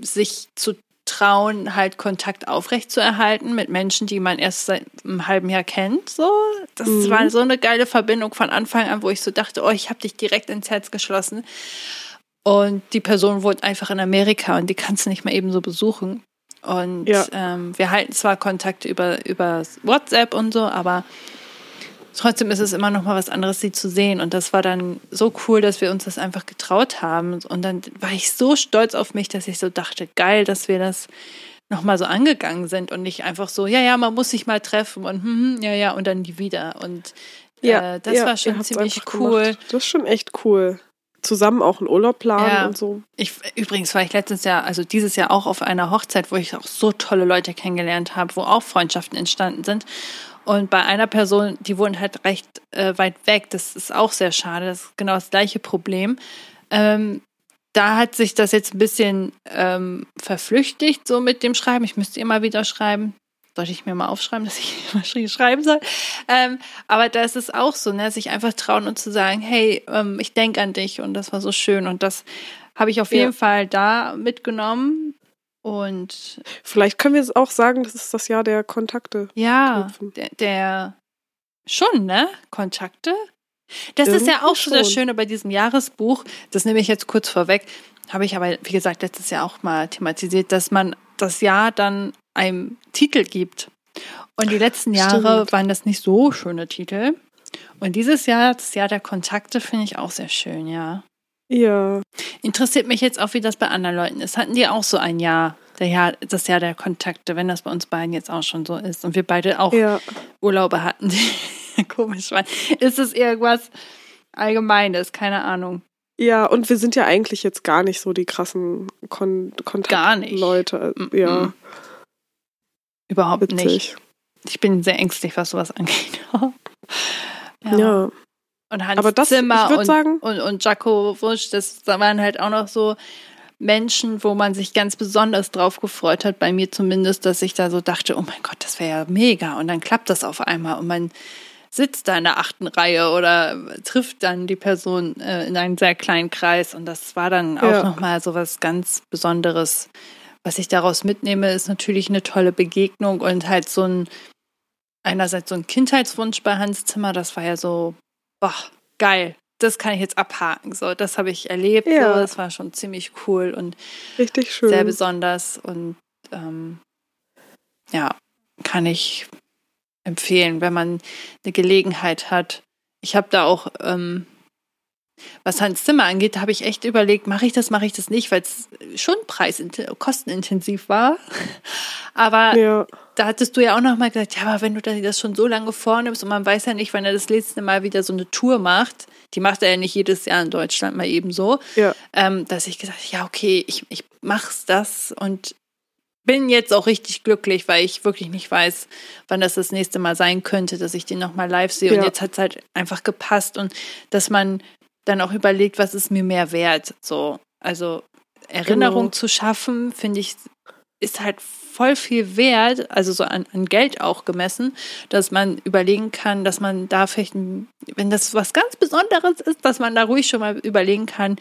sich zu trauen, halt Kontakt aufrecht zu erhalten mit Menschen, die man erst seit einem halben Jahr kennt. So, das Mhm. war so eine geile Verbindung von Anfang an, wo ich so dachte, oh, ich habe dich direkt ins Herz geschlossen. Und die Person wohnt einfach in Amerika und die kannst du nicht mal eben so besuchen. Und Ja. ähm, wir halten zwar Kontakte über, über WhatsApp und so, aber trotzdem ist es immer noch mal was anderes, sie zu sehen. Und das war dann so cool, dass wir uns das einfach getraut haben. Und dann war ich so stolz auf mich, dass ich so dachte, geil, dass wir das noch mal so angegangen sind und nicht einfach so, ja, ja, man muss sich mal treffen und hm, hm, ja, ja, und dann nie wieder. Und äh, das ja, war schon ziemlich cool. gemacht. Das ist schon echt cool. Zusammen auch einen Urlaub planen Ja. und so. Ich, übrigens war ich letztes Jahr, also dieses Jahr auch auf einer Hochzeit, wo ich auch so tolle Leute kennengelernt habe, wo auch Freundschaften entstanden sind. Und bei einer Person, die wohnt halt recht äh, weit weg, das ist auch sehr schade, das ist genau das gleiche Problem. Ähm, da hat sich das jetzt ein bisschen ähm, verflüchtigt, so mit dem Schreiben. Ich müsste immer wieder schreiben. Sollte ich mir mal aufschreiben, dass ich [LAUGHS] schrie- schreiben soll. Ähm, aber da ist es auch so, ne, sich einfach trauen und zu sagen, hey, ähm, ich denke an dich und das war so schön. Und das habe ich auf Ja. jeden Fall da mitgenommen. Und Vielleicht können wir es auch sagen, das ist das Jahr der Kontakte. ja, der, der schon, ne? Kontakte. Das ist ja auch so das schon. Schöne bei diesem Jahresbuch. Das nehme ich jetzt kurz vorweg. Habe ich aber, wie gesagt, letztes Jahr auch mal thematisiert, dass man das Jahr dann einem Titel gibt. Und die letzten Jahre Stimmt. waren das nicht so schöne Titel. Und dieses Jahr, das Jahr der Kontakte, finde ich auch sehr schön, ja. Ja, Interessiert mich jetzt auch, wie das bei anderen Leuten ist. Hatten die auch so ein Jahr, der Jahr, das Jahr der Kontakte, wenn das bei uns beiden jetzt auch schon so ist und wir beide auch ja. Urlaube hatten, die [LAUGHS] komisch waren. Ist es irgendwas Allgemeines? Keine Ahnung. Ja, und wir sind ja eigentlich jetzt gar nicht so die krassen Kon Gar nicht. Kontaktleute. Mm, Ja, mm. Überhaupt nicht. witzig. Ich bin sehr ängstlich, was sowas [LAUGHS] angeht. Ja. Und Hans Aber das- Zimmer und, sagen- und, und Jaco Wusch, das waren halt auch noch so Menschen, wo man sich ganz besonders drauf gefreut hat, bei mir zumindest, dass ich da so dachte, oh mein Gott, das wäre ja mega. Und dann klappt das auf einmal und man sitzt da in der achten Reihe oder trifft dann die Person äh, in einem sehr kleinen Kreis. Und das war dann auch Ja. nochmal so was ganz Besonderes. Was ich daraus mitnehme, ist natürlich eine tolle Begegnung und halt so ein, einerseits so ein Kindheitswunsch bei Hans Zimmer, das war ja so, boah, geil. Das kann ich jetzt abhaken. So, das habe ich erlebt. Ja. So, das war schon ziemlich cool und Richtig schön. sehr besonders. Und ähm, ja, kann ich empfehlen, wenn man eine Gelegenheit hat. Ich habe da auch, ähm, was Hans Zimmer angeht, da habe ich echt überlegt, mache ich das, mache ich das nicht, weil es schon preisint- kostenintensiv war. [LAUGHS] Aber Ja, da hattest du ja auch noch mal gesagt, ja, aber wenn du das schon so lange vornimmst und man weiß ja nicht, wann er das letzte Mal wieder so eine Tour macht, die macht er ja nicht jedes Jahr in Deutschland mal eben so, ja. ähm, dass ich gesagt habe, ja, okay, ich, ich mach's das und bin jetzt auch richtig glücklich, weil ich wirklich nicht weiß, wann das das nächste Mal sein könnte, dass ich den noch mal live sehe. Und Ja. jetzt hat's halt einfach gepasst und dass man dann auch überlegt, was ist mir mehr wert. So, also Erinnerung Genau. zu schaffen, finde ich ist halt voll viel wert, also so an, an Geld auch gemessen, dass man überlegen kann, dass man da vielleicht, wenn das was ganz Besonderes ist, dass man da ruhig schon mal überlegen kann,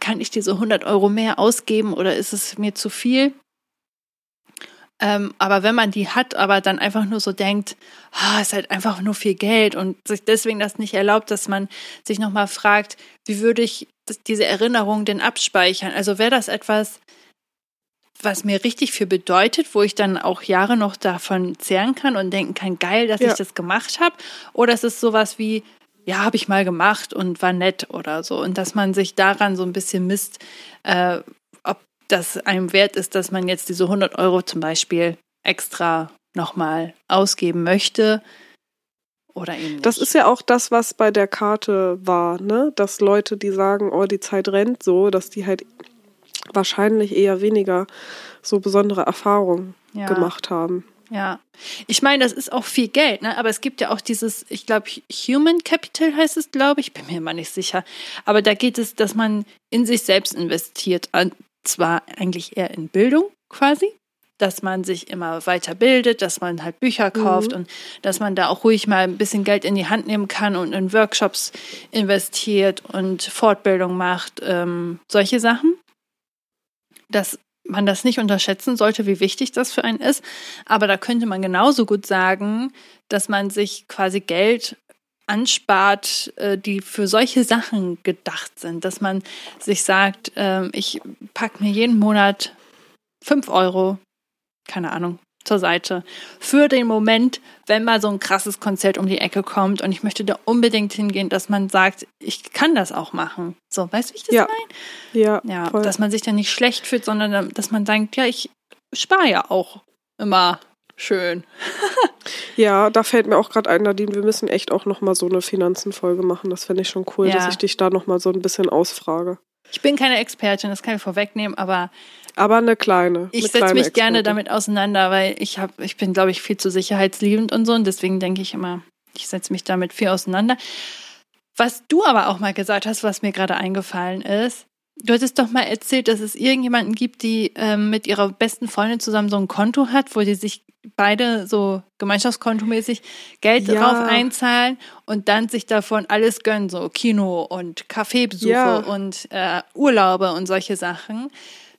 kann ich diese 100 Euro mehr ausgeben oder ist es mir zu viel? Ähm, aber wenn man die hat, aber dann einfach nur so denkt, ah, ist halt einfach nur viel Geld und sich deswegen das nicht erlaubt, dass man sich nochmal fragt, wie würde ich diese Erinnerung denn abspeichern? Also wäre das etwas, was mir richtig viel bedeutet, wo ich dann auch Jahre noch davon zehren kann und denken kann, geil, dass ja. ich das gemacht habe? Oder ist es sowas wie, ja, habe ich mal gemacht und war nett oder so. Und dass man sich daran so ein bisschen misst, äh, das einem wert ist, dass man jetzt diese 100 Euro zum Beispiel extra nochmal ausgeben möchte oder eben nicht. Das ist ja auch das, was bei der Karte war, ne? Dass Leute, die sagen, oh, die Zeit rennt so, dass die halt wahrscheinlich eher weniger so besondere Erfahrungen ja. gemacht haben. Ja, ich meine, das ist auch viel Geld, ne? aber es gibt ja auch dieses, ich glaube, Human Capital heißt es, glaube ich, bin mir immer nicht sicher. Aber da geht es, dass man in sich selbst investiert, zwar eigentlich eher in Bildung quasi, dass man sich immer weiterbildet, dass man halt Bücher kauft mhm. und dass man da auch ruhig mal ein bisschen Geld in die Hand nehmen kann und in Workshops investiert und Fortbildung macht, ähm, solche Sachen. Das man das nicht unterschätzen sollte, wie wichtig das für einen ist. Aber da könnte man genauso gut sagen, dass man sich quasi Geld anspart, äh, die für solche Sachen gedacht sind. Dass man sich sagt, ähm, ich packe mir jeden Monat fünf Euro, keine Ahnung, zur Seite für den Moment, wenn mal so ein krasses Konzert um die Ecke kommt und ich möchte da unbedingt hingehen, dass man sagt, ich kann das auch machen. So, weißt du, wie ich das ja. meine? Ja. Ja, voll. dass man sich dann nicht schlecht fühlt, sondern dass man denkt, ja, ich spare ja auch immer schön. ja, da fällt mir auch gerade ein, Nadine, wir müssen echt auch nochmal so eine Finanzenfolge machen. Das fände ich schon cool, ja. dass ich dich da nochmal so ein bisschen ausfrage. Ich bin keine Expertin, das kann ich vorwegnehmen, aber aber eine kleine. Ich setze mich Expertin. gerne damit auseinander, weil ich habe, ich bin, glaube ich, viel zu sicherheitsliebend und so und deswegen denke ich immer, ich setze mich damit viel auseinander. Was du aber auch mal gesagt hast, was mir gerade eingefallen ist, du hattest doch mal erzählt, dass es irgendjemanden gibt, die ähm, mit ihrer besten Freundin zusammen so ein Konto hat, wo die sich beide so gemeinschaftskontomäßig Geld ja. drauf einzahlen und dann sich davon alles gönnen, so Kino und Kaffeebesuche ja. und äh, Urlaube und solche Sachen.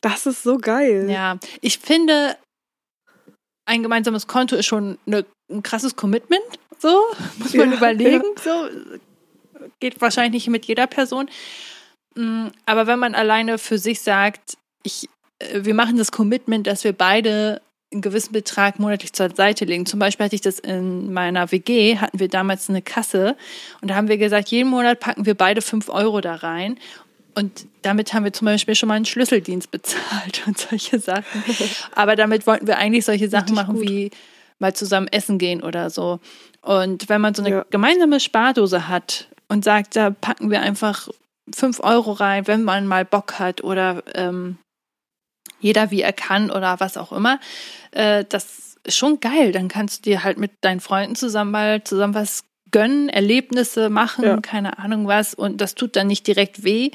Das ist so geil. Ja, ich finde, ein gemeinsames Konto ist schon eine, ein krasses Commitment. So, [LAUGHS] muss man ja, überlegen. So, geht wahrscheinlich nicht mit jeder Person. Mm, aber wenn man alleine für sich sagt, ich, äh, wir machen das Commitment, dass wir beide einen gewissen Betrag monatlich zur Seite legen. Zum Beispiel hatte ich das in meiner WG, hatten wir damals eine Kasse und da haben wir gesagt, jeden Monat packen wir beide fünf Euro da rein und damit haben wir zum Beispiel schon mal einen Schlüsseldienst [LAUGHS] bezahlt und solche Sachen. [LAUGHS] Aber damit wollten wir eigentlich solche Sachen Richtig machen gut. wie mal zusammen essen gehen oder so. Und wenn man so eine ja. gemeinsame Spardose hat und sagt, da packen wir einfach fünf Euro rein, wenn man mal Bock hat oder ähm, jeder wie er kann oder was auch immer, äh, das ist schon geil. Dann kannst du dir halt mit deinen Freunden zusammen mal zusammen was gönnen, Erlebnisse machen, ja. keine Ahnung was. Und das tut dann nicht direkt weh,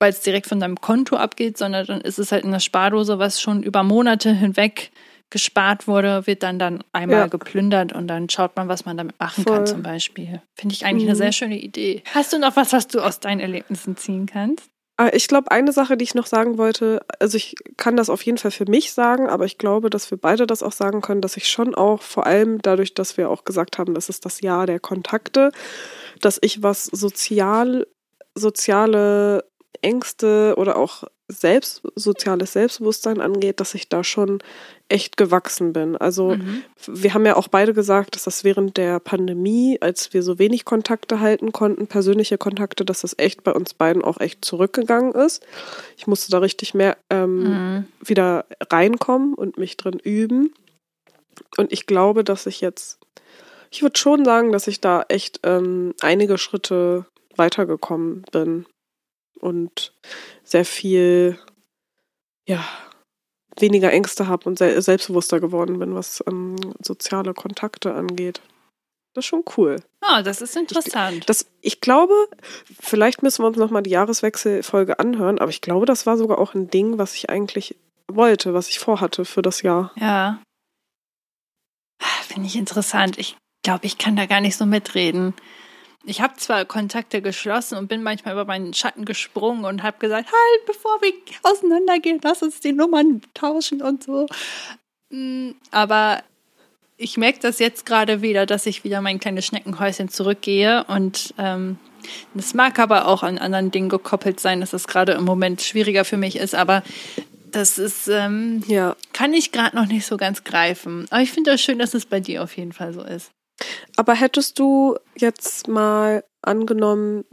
weil es direkt von deinem Konto abgeht, sondern dann ist es halt in der Spardose, was schon über Monate hinweg gespart wurde, wird dann dann einmal ja. geplündert und dann schaut man, was man damit machen Voll. kann zum Beispiel. Finde ich eigentlich mhm. eine sehr schöne Idee. Hast du noch was, was du aus deinen Erlebnissen ziehen kannst? Ah, ich glaube, eine Sache, die ich noch sagen wollte, also ich kann das auf jeden Fall für mich sagen, aber ich glaube, dass wir beide das auch sagen können, dass ich schon auch, vor allem dadurch, dass wir auch gesagt haben, das ist das Jahr der Kontakte, dass ich was sozial, soziale Ängste oder auch selbst, soziales Selbstbewusstsein angeht, dass ich da schon echt gewachsen bin. Also mhm. wir haben ja auch beide gesagt, dass das während der Pandemie, als wir so wenig Kontakte halten konnten, persönliche Kontakte, dass das echt bei uns beiden auch echt zurückgegangen ist. Ich musste da richtig mehr ähm, mhm. wieder reinkommen und mich drin üben. Und ich glaube, dass ich jetzt, ich würde schon sagen, dass ich da echt ähm, einige Schritte weitergekommen bin und sehr viel, ja, weniger Ängste habe und se selbstbewusster geworden bin, was ähm, soziale Kontakte angeht. Das ist schon cool. Ah, das ist interessant. Ich, das, ich glaube, vielleicht müssen wir uns nochmal die Jahreswechselfolge anhören, aber ich glaube, das war sogar auch ein Ding, was ich eigentlich wollte, was ich vorhatte für das Jahr. Ja. Finde ich interessant. Ich glaube, ich kann da gar nicht so mitreden. Ich habe zwar Kontakte geschlossen und bin manchmal über meinen Schatten gesprungen und habe gesagt, halt, bevor wir auseinandergehen, lass uns die Nummern tauschen und so. Mm, aber ich merke das jetzt gerade wieder, dass ich wieder mein kleines Schneckenhäuschen zurückgehe und ähm, das mag aber auch an anderen Dingen gekoppelt sein, dass es gerade im Moment schwieriger für mich ist, aber das ist, ähm, ja. kann ich gerade noch nicht so ganz greifen. Aber ich finde das schön, dass es bei dir auf jeden Fall so ist. Aber hättest du jetzt mal angenommen,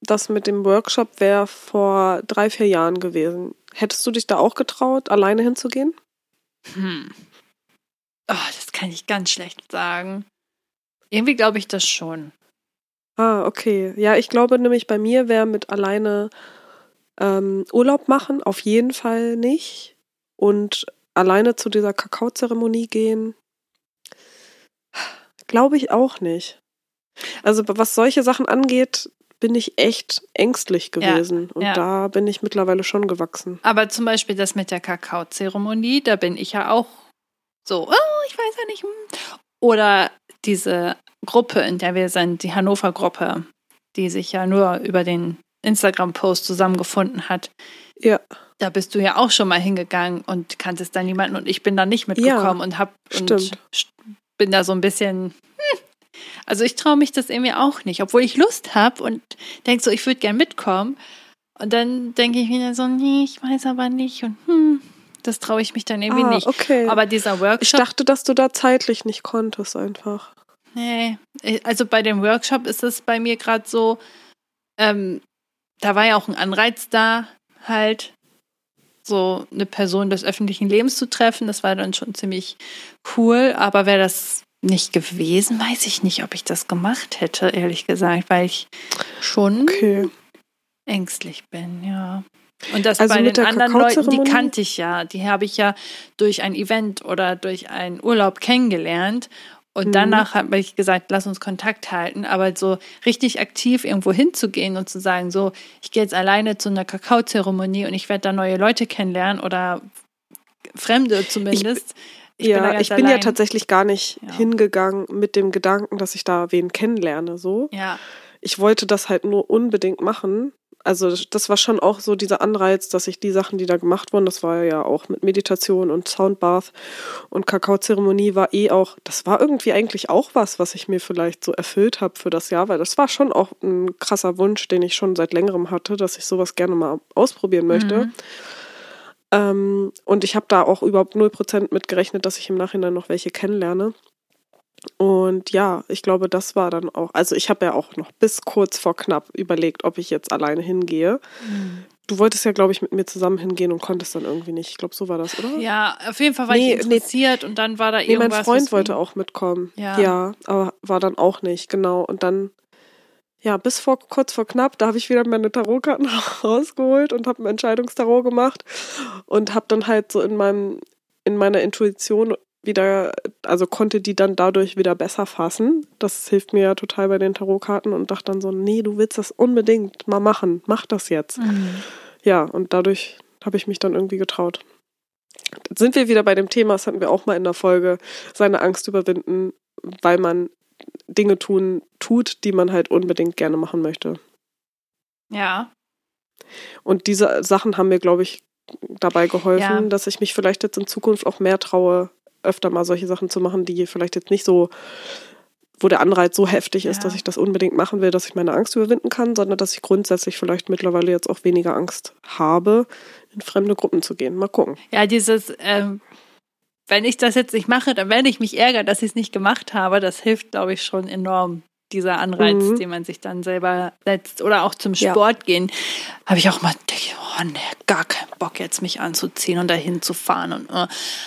das mit dem Workshop wäre vor drei, vier Jahren gewesen. Hättest du dich da auch getraut, alleine hinzugehen? Hm. Oh, das kann ich ganz schlecht sagen. Irgendwie glaube ich das schon. Ah, okay. Ja, ich glaube nämlich bei mir wäre mit alleine ähm, Urlaub machen auf jeden Fall nicht. Und alleine zu dieser Kakaozeremonie gehen, glaube ich auch nicht. Also was solche Sachen angeht, bin ich echt ängstlich gewesen. Ja, und ja. da bin ich mittlerweile schon gewachsen. Aber zum Beispiel das mit der Kakaozeremonie, da bin ich ja auch so, oh, ich weiß ja nicht. Hm. Oder diese Gruppe, in der wir sind, die Hannover-Gruppe, die sich ja nur über den Instagram-Post zusammengefunden hat. Ja. Da bist du ja auch schon mal hingegangen und kanntest da niemanden und ich bin da nicht mitgekommen ja, und hab und bin da so ein bisschen. Hm. Also ich traue mich das irgendwie auch nicht, obwohl ich Lust habe und denke so, ich würde gern mitkommen. Und dann denke ich wieder so, nee, ich weiß aber nicht und hm, das traue ich mich dann irgendwie ah, nicht. Okay. Aber dieser Workshop. Ich dachte, dass du da zeitlich nicht konntest einfach. Nee, also bei dem Workshop ist es bei mir gerade so, ähm, da war ja auch ein Anreiz da, halt so eine Person des öffentlichen Lebens zu treffen. Das war dann schon ziemlich cool. Aber wäre das nicht gewesen, weiß ich nicht, ob ich das gemacht hätte, ehrlich gesagt, weil ich schon okay. ängstlich bin, ja. Und das also bei den anderen Leuten, die kannte ich ja, die habe ich ja durch ein Event oder durch einen Urlaub kennengelernt. Und mhm. danach habe ich gesagt, lass uns Kontakt halten. Aber so richtig aktiv irgendwo hinzugehen und zu sagen, so, ich gehe jetzt alleine zu einer Kakaozeremonie und ich werde da neue Leute kennenlernen oder Fremde zumindest. Ich, ich ja, bin ich bin allein. ja tatsächlich gar nicht ja. hingegangen mit dem Gedanken, dass ich da wen kennenlerne. So. Ja. Ich wollte das halt nur unbedingt machen also das war schon auch so dieser Anreiz, dass ich die Sachen, die da gemacht wurden, das war ja auch mit Meditation und Soundbath und Kakaozeremonie war eh auch, das war irgendwie eigentlich auch was, was ich mir vielleicht so erfüllt habe für das Jahr, weil das war schon auch ein krasser Wunsch, den ich schon seit längerem hatte, dass ich sowas gerne mal ausprobieren möchte. Mhm. Ähm, und ich habe da auch überhaupt 0% mit gerechnet, dass ich im Nachhinein noch welche kennenlerne. Und ja, ich glaube, das war dann auch, also ich habe ja auch noch bis kurz vor knapp überlegt, ob ich jetzt alleine hingehe. Mhm. Du wolltest ja, glaube ich, mit mir zusammen hingehen und konntest dann irgendwie nicht. Ich glaube, so war das, oder? Ja, auf jeden Fall war nee, ich interessiert nee, und dann war da nee, irgendwas. mein Freund wollte auch mitkommen. Ja. ja, aber war dann auch nicht, genau. Und dann, ja, bis vor kurz vor knapp, da habe ich wieder meine Tarotkarten [LAUGHS] rausgeholt und habe ein Entscheidungstarot gemacht und habe dann halt so in meinem in meiner Intuition wieder, also konnte die dann dadurch wieder besser fassen. Das hilft mir ja total bei den Tarotkarten und dachte dann so, nee, du willst das unbedingt mal machen, mach das jetzt. Mhm. Ja, und dadurch habe ich mich dann irgendwie getraut. Sind wir wieder bei dem Thema, das hatten wir auch mal in der Folge, seine Angst überwinden, weil man Dinge tun, tut, die man halt unbedingt gerne machen möchte. Ja. Und diese Sachen haben mir, glaube ich, dabei geholfen, ja. dass ich mich vielleicht jetzt in Zukunft auch mehr traue, öfter mal solche Sachen zu machen, die vielleicht jetzt nicht so, wo der Anreiz so heftig ist, ja. dass ich das unbedingt machen will, dass ich meine Angst überwinden kann, sondern dass ich grundsätzlich vielleicht mittlerweile jetzt auch weniger Angst habe, in fremde Gruppen zu gehen. Mal gucken. Ja, dieses, ähm, wenn ich das jetzt nicht mache, dann werde ich mich ärgern, dass ich es nicht gemacht habe. Das hilft, glaube ich, schon enorm dieser Anreiz, mhm. den man sich dann selber setzt oder auch zum Sport ja. gehen, habe ich auch mal gedacht, oh nee, gar keinen Bock jetzt mich anzuziehen und dahin zu fahren und uh.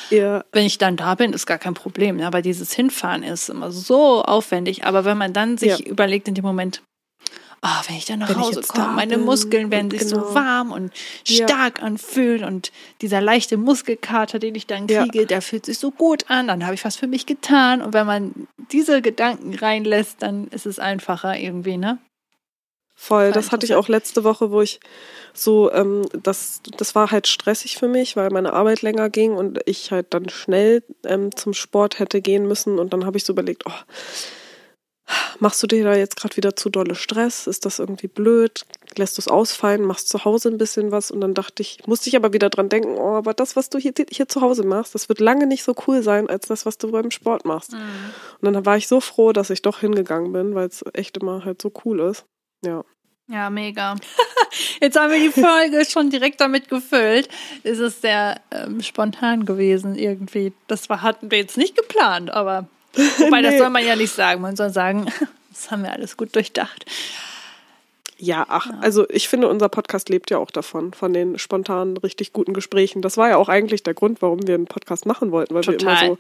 ja. wenn ich dann da bin, ist gar kein Problem, aber dieses Hinfahren ist immer so aufwendig, aber wenn man dann sich ja. überlegt in dem Moment, oh, wenn ich dann nach wenn Hause komme, meine Muskeln werden sich genau. so warm und stark ja. anfühlen und dieser leichte Muskelkater, den ich dann kriege, ja. der fühlt sich so gut an, dann habe ich was für mich getan und wenn man diese Gedanken reinlässt, dann ist es einfacher irgendwie, ne? Voll, das hatte ich auch letzte Woche, wo ich so, ähm, das, das war halt stressig für mich, weil meine Arbeit länger ging und ich halt dann schnell ähm, zum Sport hätte gehen müssen. Und dann habe ich so überlegt, oh, machst du dir da jetzt gerade wieder zu dolle Stress? Ist das irgendwie blöd? Lässt du es ausfallen? Machst zu Hause ein bisschen was? Und dann dachte ich, musste ich aber wieder dran denken, oh, aber das, was du hier, hier zu Hause machst, das wird lange nicht so cool sein, als das, was du beim Sport machst. Mhm. Und dann war ich so froh, dass ich doch hingegangen bin, weil es echt immer halt so cool ist. Ja. Ja, mega. [LAUGHS] Jetzt haben wir die Folge schon direkt damit gefüllt. Es ist sehr ähm, spontan gewesen irgendwie. Das war, hatten wir jetzt nicht geplant, aber [LAUGHS] wobei nee. das soll man ja nicht sagen. Man soll sagen, [LAUGHS] das haben wir alles gut durchdacht. Ja, ach, ja. also ich finde, unser Podcast lebt ja auch davon, von den spontanen, richtig guten Gesprächen. Das war ja auch eigentlich der Grund, warum wir einen Podcast machen wollten, weil Total. wir immer so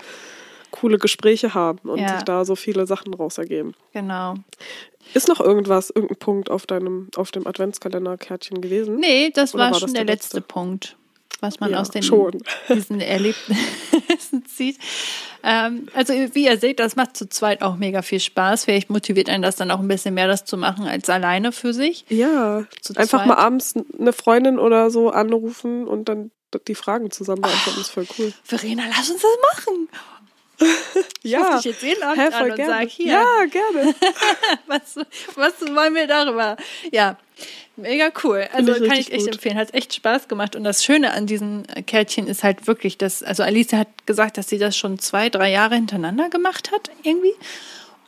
coole Gespräche haben und ja. sich da so viele Sachen raus ergeben. Genau. Ist noch irgendwas, irgendein Punkt auf deinem, auf dem Adventskalenderkärtchen gewesen? Nee, das war, war schon das der, der letzte, letzte Punkt, was man ja, aus den, schon. [LAUGHS] diesen Erlebnissen [LAUGHS] zieht. Ähm, also wie ihr seht, das macht zu zweit auch mega viel Spaß. Vielleicht motiviert einen das dann auch ein bisschen mehr, das zu machen, als alleine für sich. Ja, einfach zweit. mal abends eine Freundin oder so anrufen und dann die Fragen zusammen beantworten, ist voll cool. Verena, lass uns das machen. Ich ja, ich jetzt jeden Abend Hä, an und gerne. sag hier. Ja, gerne. [LAUGHS] was, was wollen wir darüber? Ja, mega cool. Also ich kann ich echt gut. empfehlen. Hat echt Spaß gemacht. Und das Schöne an diesen Kärtchen ist halt wirklich, dass, also Alice hat gesagt, dass sie das schon zwei, drei Jahre hintereinander gemacht hat, irgendwie.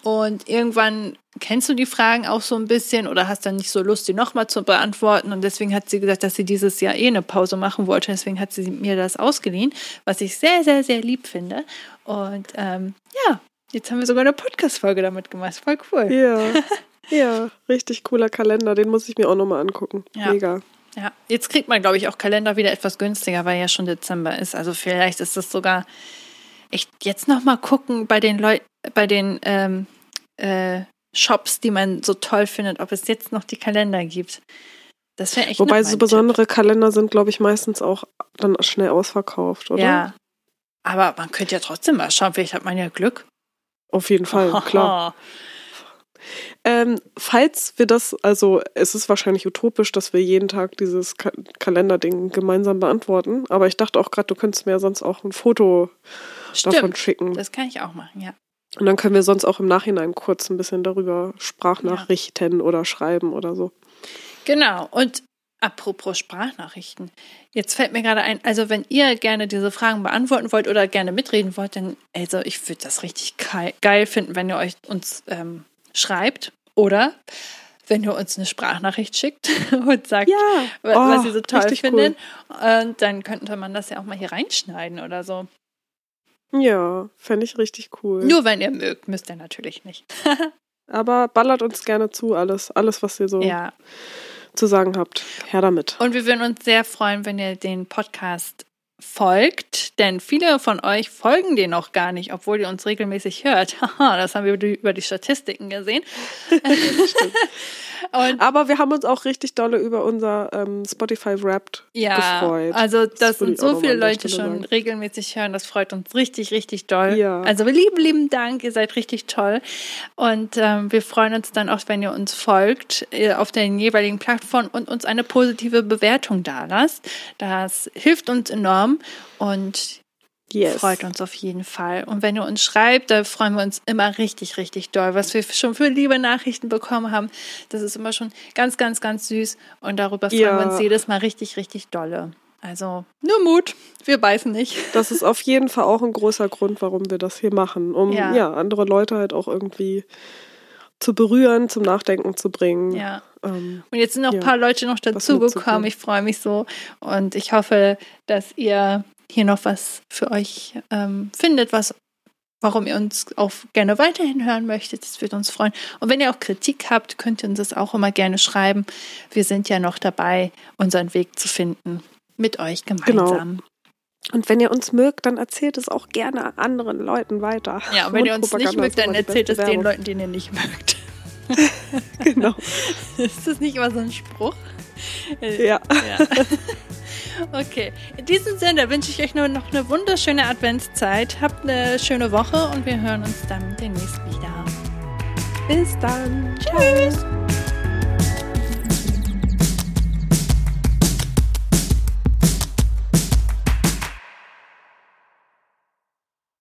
Und irgendwann kennst du die Fragen auch so ein bisschen oder hast dann nicht so Lust, die nochmal zu beantworten. Und deswegen hat sie gesagt, dass sie dieses Jahr eh eine Pause machen wollte. Deswegen hat sie mir das ausgeliehen, was ich sehr, sehr, sehr lieb finde. Und ähm, ja, jetzt haben wir sogar eine Podcast-Folge damit gemacht. Voll cool. Ja. [LAUGHS] ja, richtig cooler Kalender. Den muss ich mir auch nochmal angucken. Ja. Mega. Ja, jetzt kriegt man, glaube ich, auch Kalender wieder etwas günstiger, weil ja schon Dezember ist. Also vielleicht ist das sogar echt jetzt nochmal gucken bei den Leuten, bei den ähm, äh, Shops, die man so toll findet, ob es jetzt noch die Kalender gibt. Das wäre echt Wobei so besondere Tipp. Kalender sind, glaube ich, meistens auch dann schnell ausverkauft, oder? Ja. Aber man könnte ja trotzdem mal schauen, vielleicht hat man ja Glück. Auf jeden Fall, oh. [LAUGHS] klar. Ähm, falls wir das, also es ist wahrscheinlich utopisch, dass wir jeden Tag dieses Ka Kalenderding gemeinsam beantworten, aber ich dachte auch gerade, du könntest mir ja sonst auch ein Foto Stimmt, davon schicken. Das kann ich auch machen, ja. Und dann können wir sonst auch im Nachhinein kurz ein bisschen darüber Sprachnachrichten ja. oder schreiben oder so. Genau. Und apropos Sprachnachrichten. Jetzt fällt mir gerade ein, also wenn ihr gerne diese Fragen beantworten wollt oder gerne mitreden wollt, dann, also ich würde das richtig geil finden, wenn ihr euch uns ähm, schreibt oder wenn ihr uns eine Sprachnachricht schickt [LAUGHS] und sagt, ja. was oh, ihr so toll findet. Cool. Und dann könnte man das ja auch mal hier reinschneiden oder so. Ja, fände ich richtig cool. Nur wenn ihr mögt, müsst ihr natürlich nicht. [LAUGHS] Aber ballert uns gerne zu, alles, alles, was ihr so ja. zu sagen habt. Her damit. Und wir würden uns sehr freuen, wenn ihr den Podcast folgt, denn viele von euch folgen den noch gar nicht, obwohl ihr uns regelmäßig hört. [LAUGHS] Haha, das haben wir über die Statistiken gesehen. [LAUGHS] Aber wir haben uns auch richtig dolle über unser ähm, Spotify Wrapped ja, gefreut. Also das, das sind so viele Leute schon sagen. regelmäßig hören. Das freut uns richtig, richtig doll. Ja. Also lieben, lieben Dank. Ihr seid richtig toll. Und ähm, wir freuen uns dann auch, wenn ihr uns folgt äh, auf den jeweiligen Plattformen und uns eine positive Bewertung da lasst. Das hilft uns enorm. Und Yes. Freut uns auf jeden Fall. Und wenn ihr uns schreibt, da freuen wir uns immer richtig, richtig doll. Was wir schon für liebe Nachrichten bekommen haben, das ist immer schon ganz, ganz, ganz süß. Und darüber freuen ja. wir uns jedes Mal richtig, richtig dolle. Also nur Mut, wir beißen nicht. [LAUGHS] Das ist auf jeden Fall auch ein großer Grund, warum wir das hier machen, um ja, ja andere Leute halt auch irgendwie zu berühren, zum Nachdenken zu bringen. Ja. Ähm, und jetzt sind noch ja, ein paar Leute noch dazugekommen. Ich freue mich so und ich hoffe, dass ihr hier noch was für euch ähm, findet, was warum ihr uns auch gerne weiterhin hören möchtet. Das würde uns freuen. Und wenn ihr auch Kritik habt, könnt ihr uns das auch immer gerne schreiben. Wir sind ja noch dabei, unseren Weg zu finden. Mit euch gemeinsam. Genau. Und wenn ihr uns mögt, dann erzählt es auch gerne anderen Leuten weiter. Ja, und wenn ihr uns nicht mögt, dann erzählt es den Leuten, die ihr nicht mögt. [LAUGHS] [LAUGHS] genau. Ist das nicht immer so ein Spruch? Ja. ja. [LAUGHS] Okay, in diesem Sinne wünsche ich euch nur noch eine wunderschöne Adventszeit. Habt eine schöne Woche und wir hören uns dann demnächst wieder. Bis dann. Tschüss.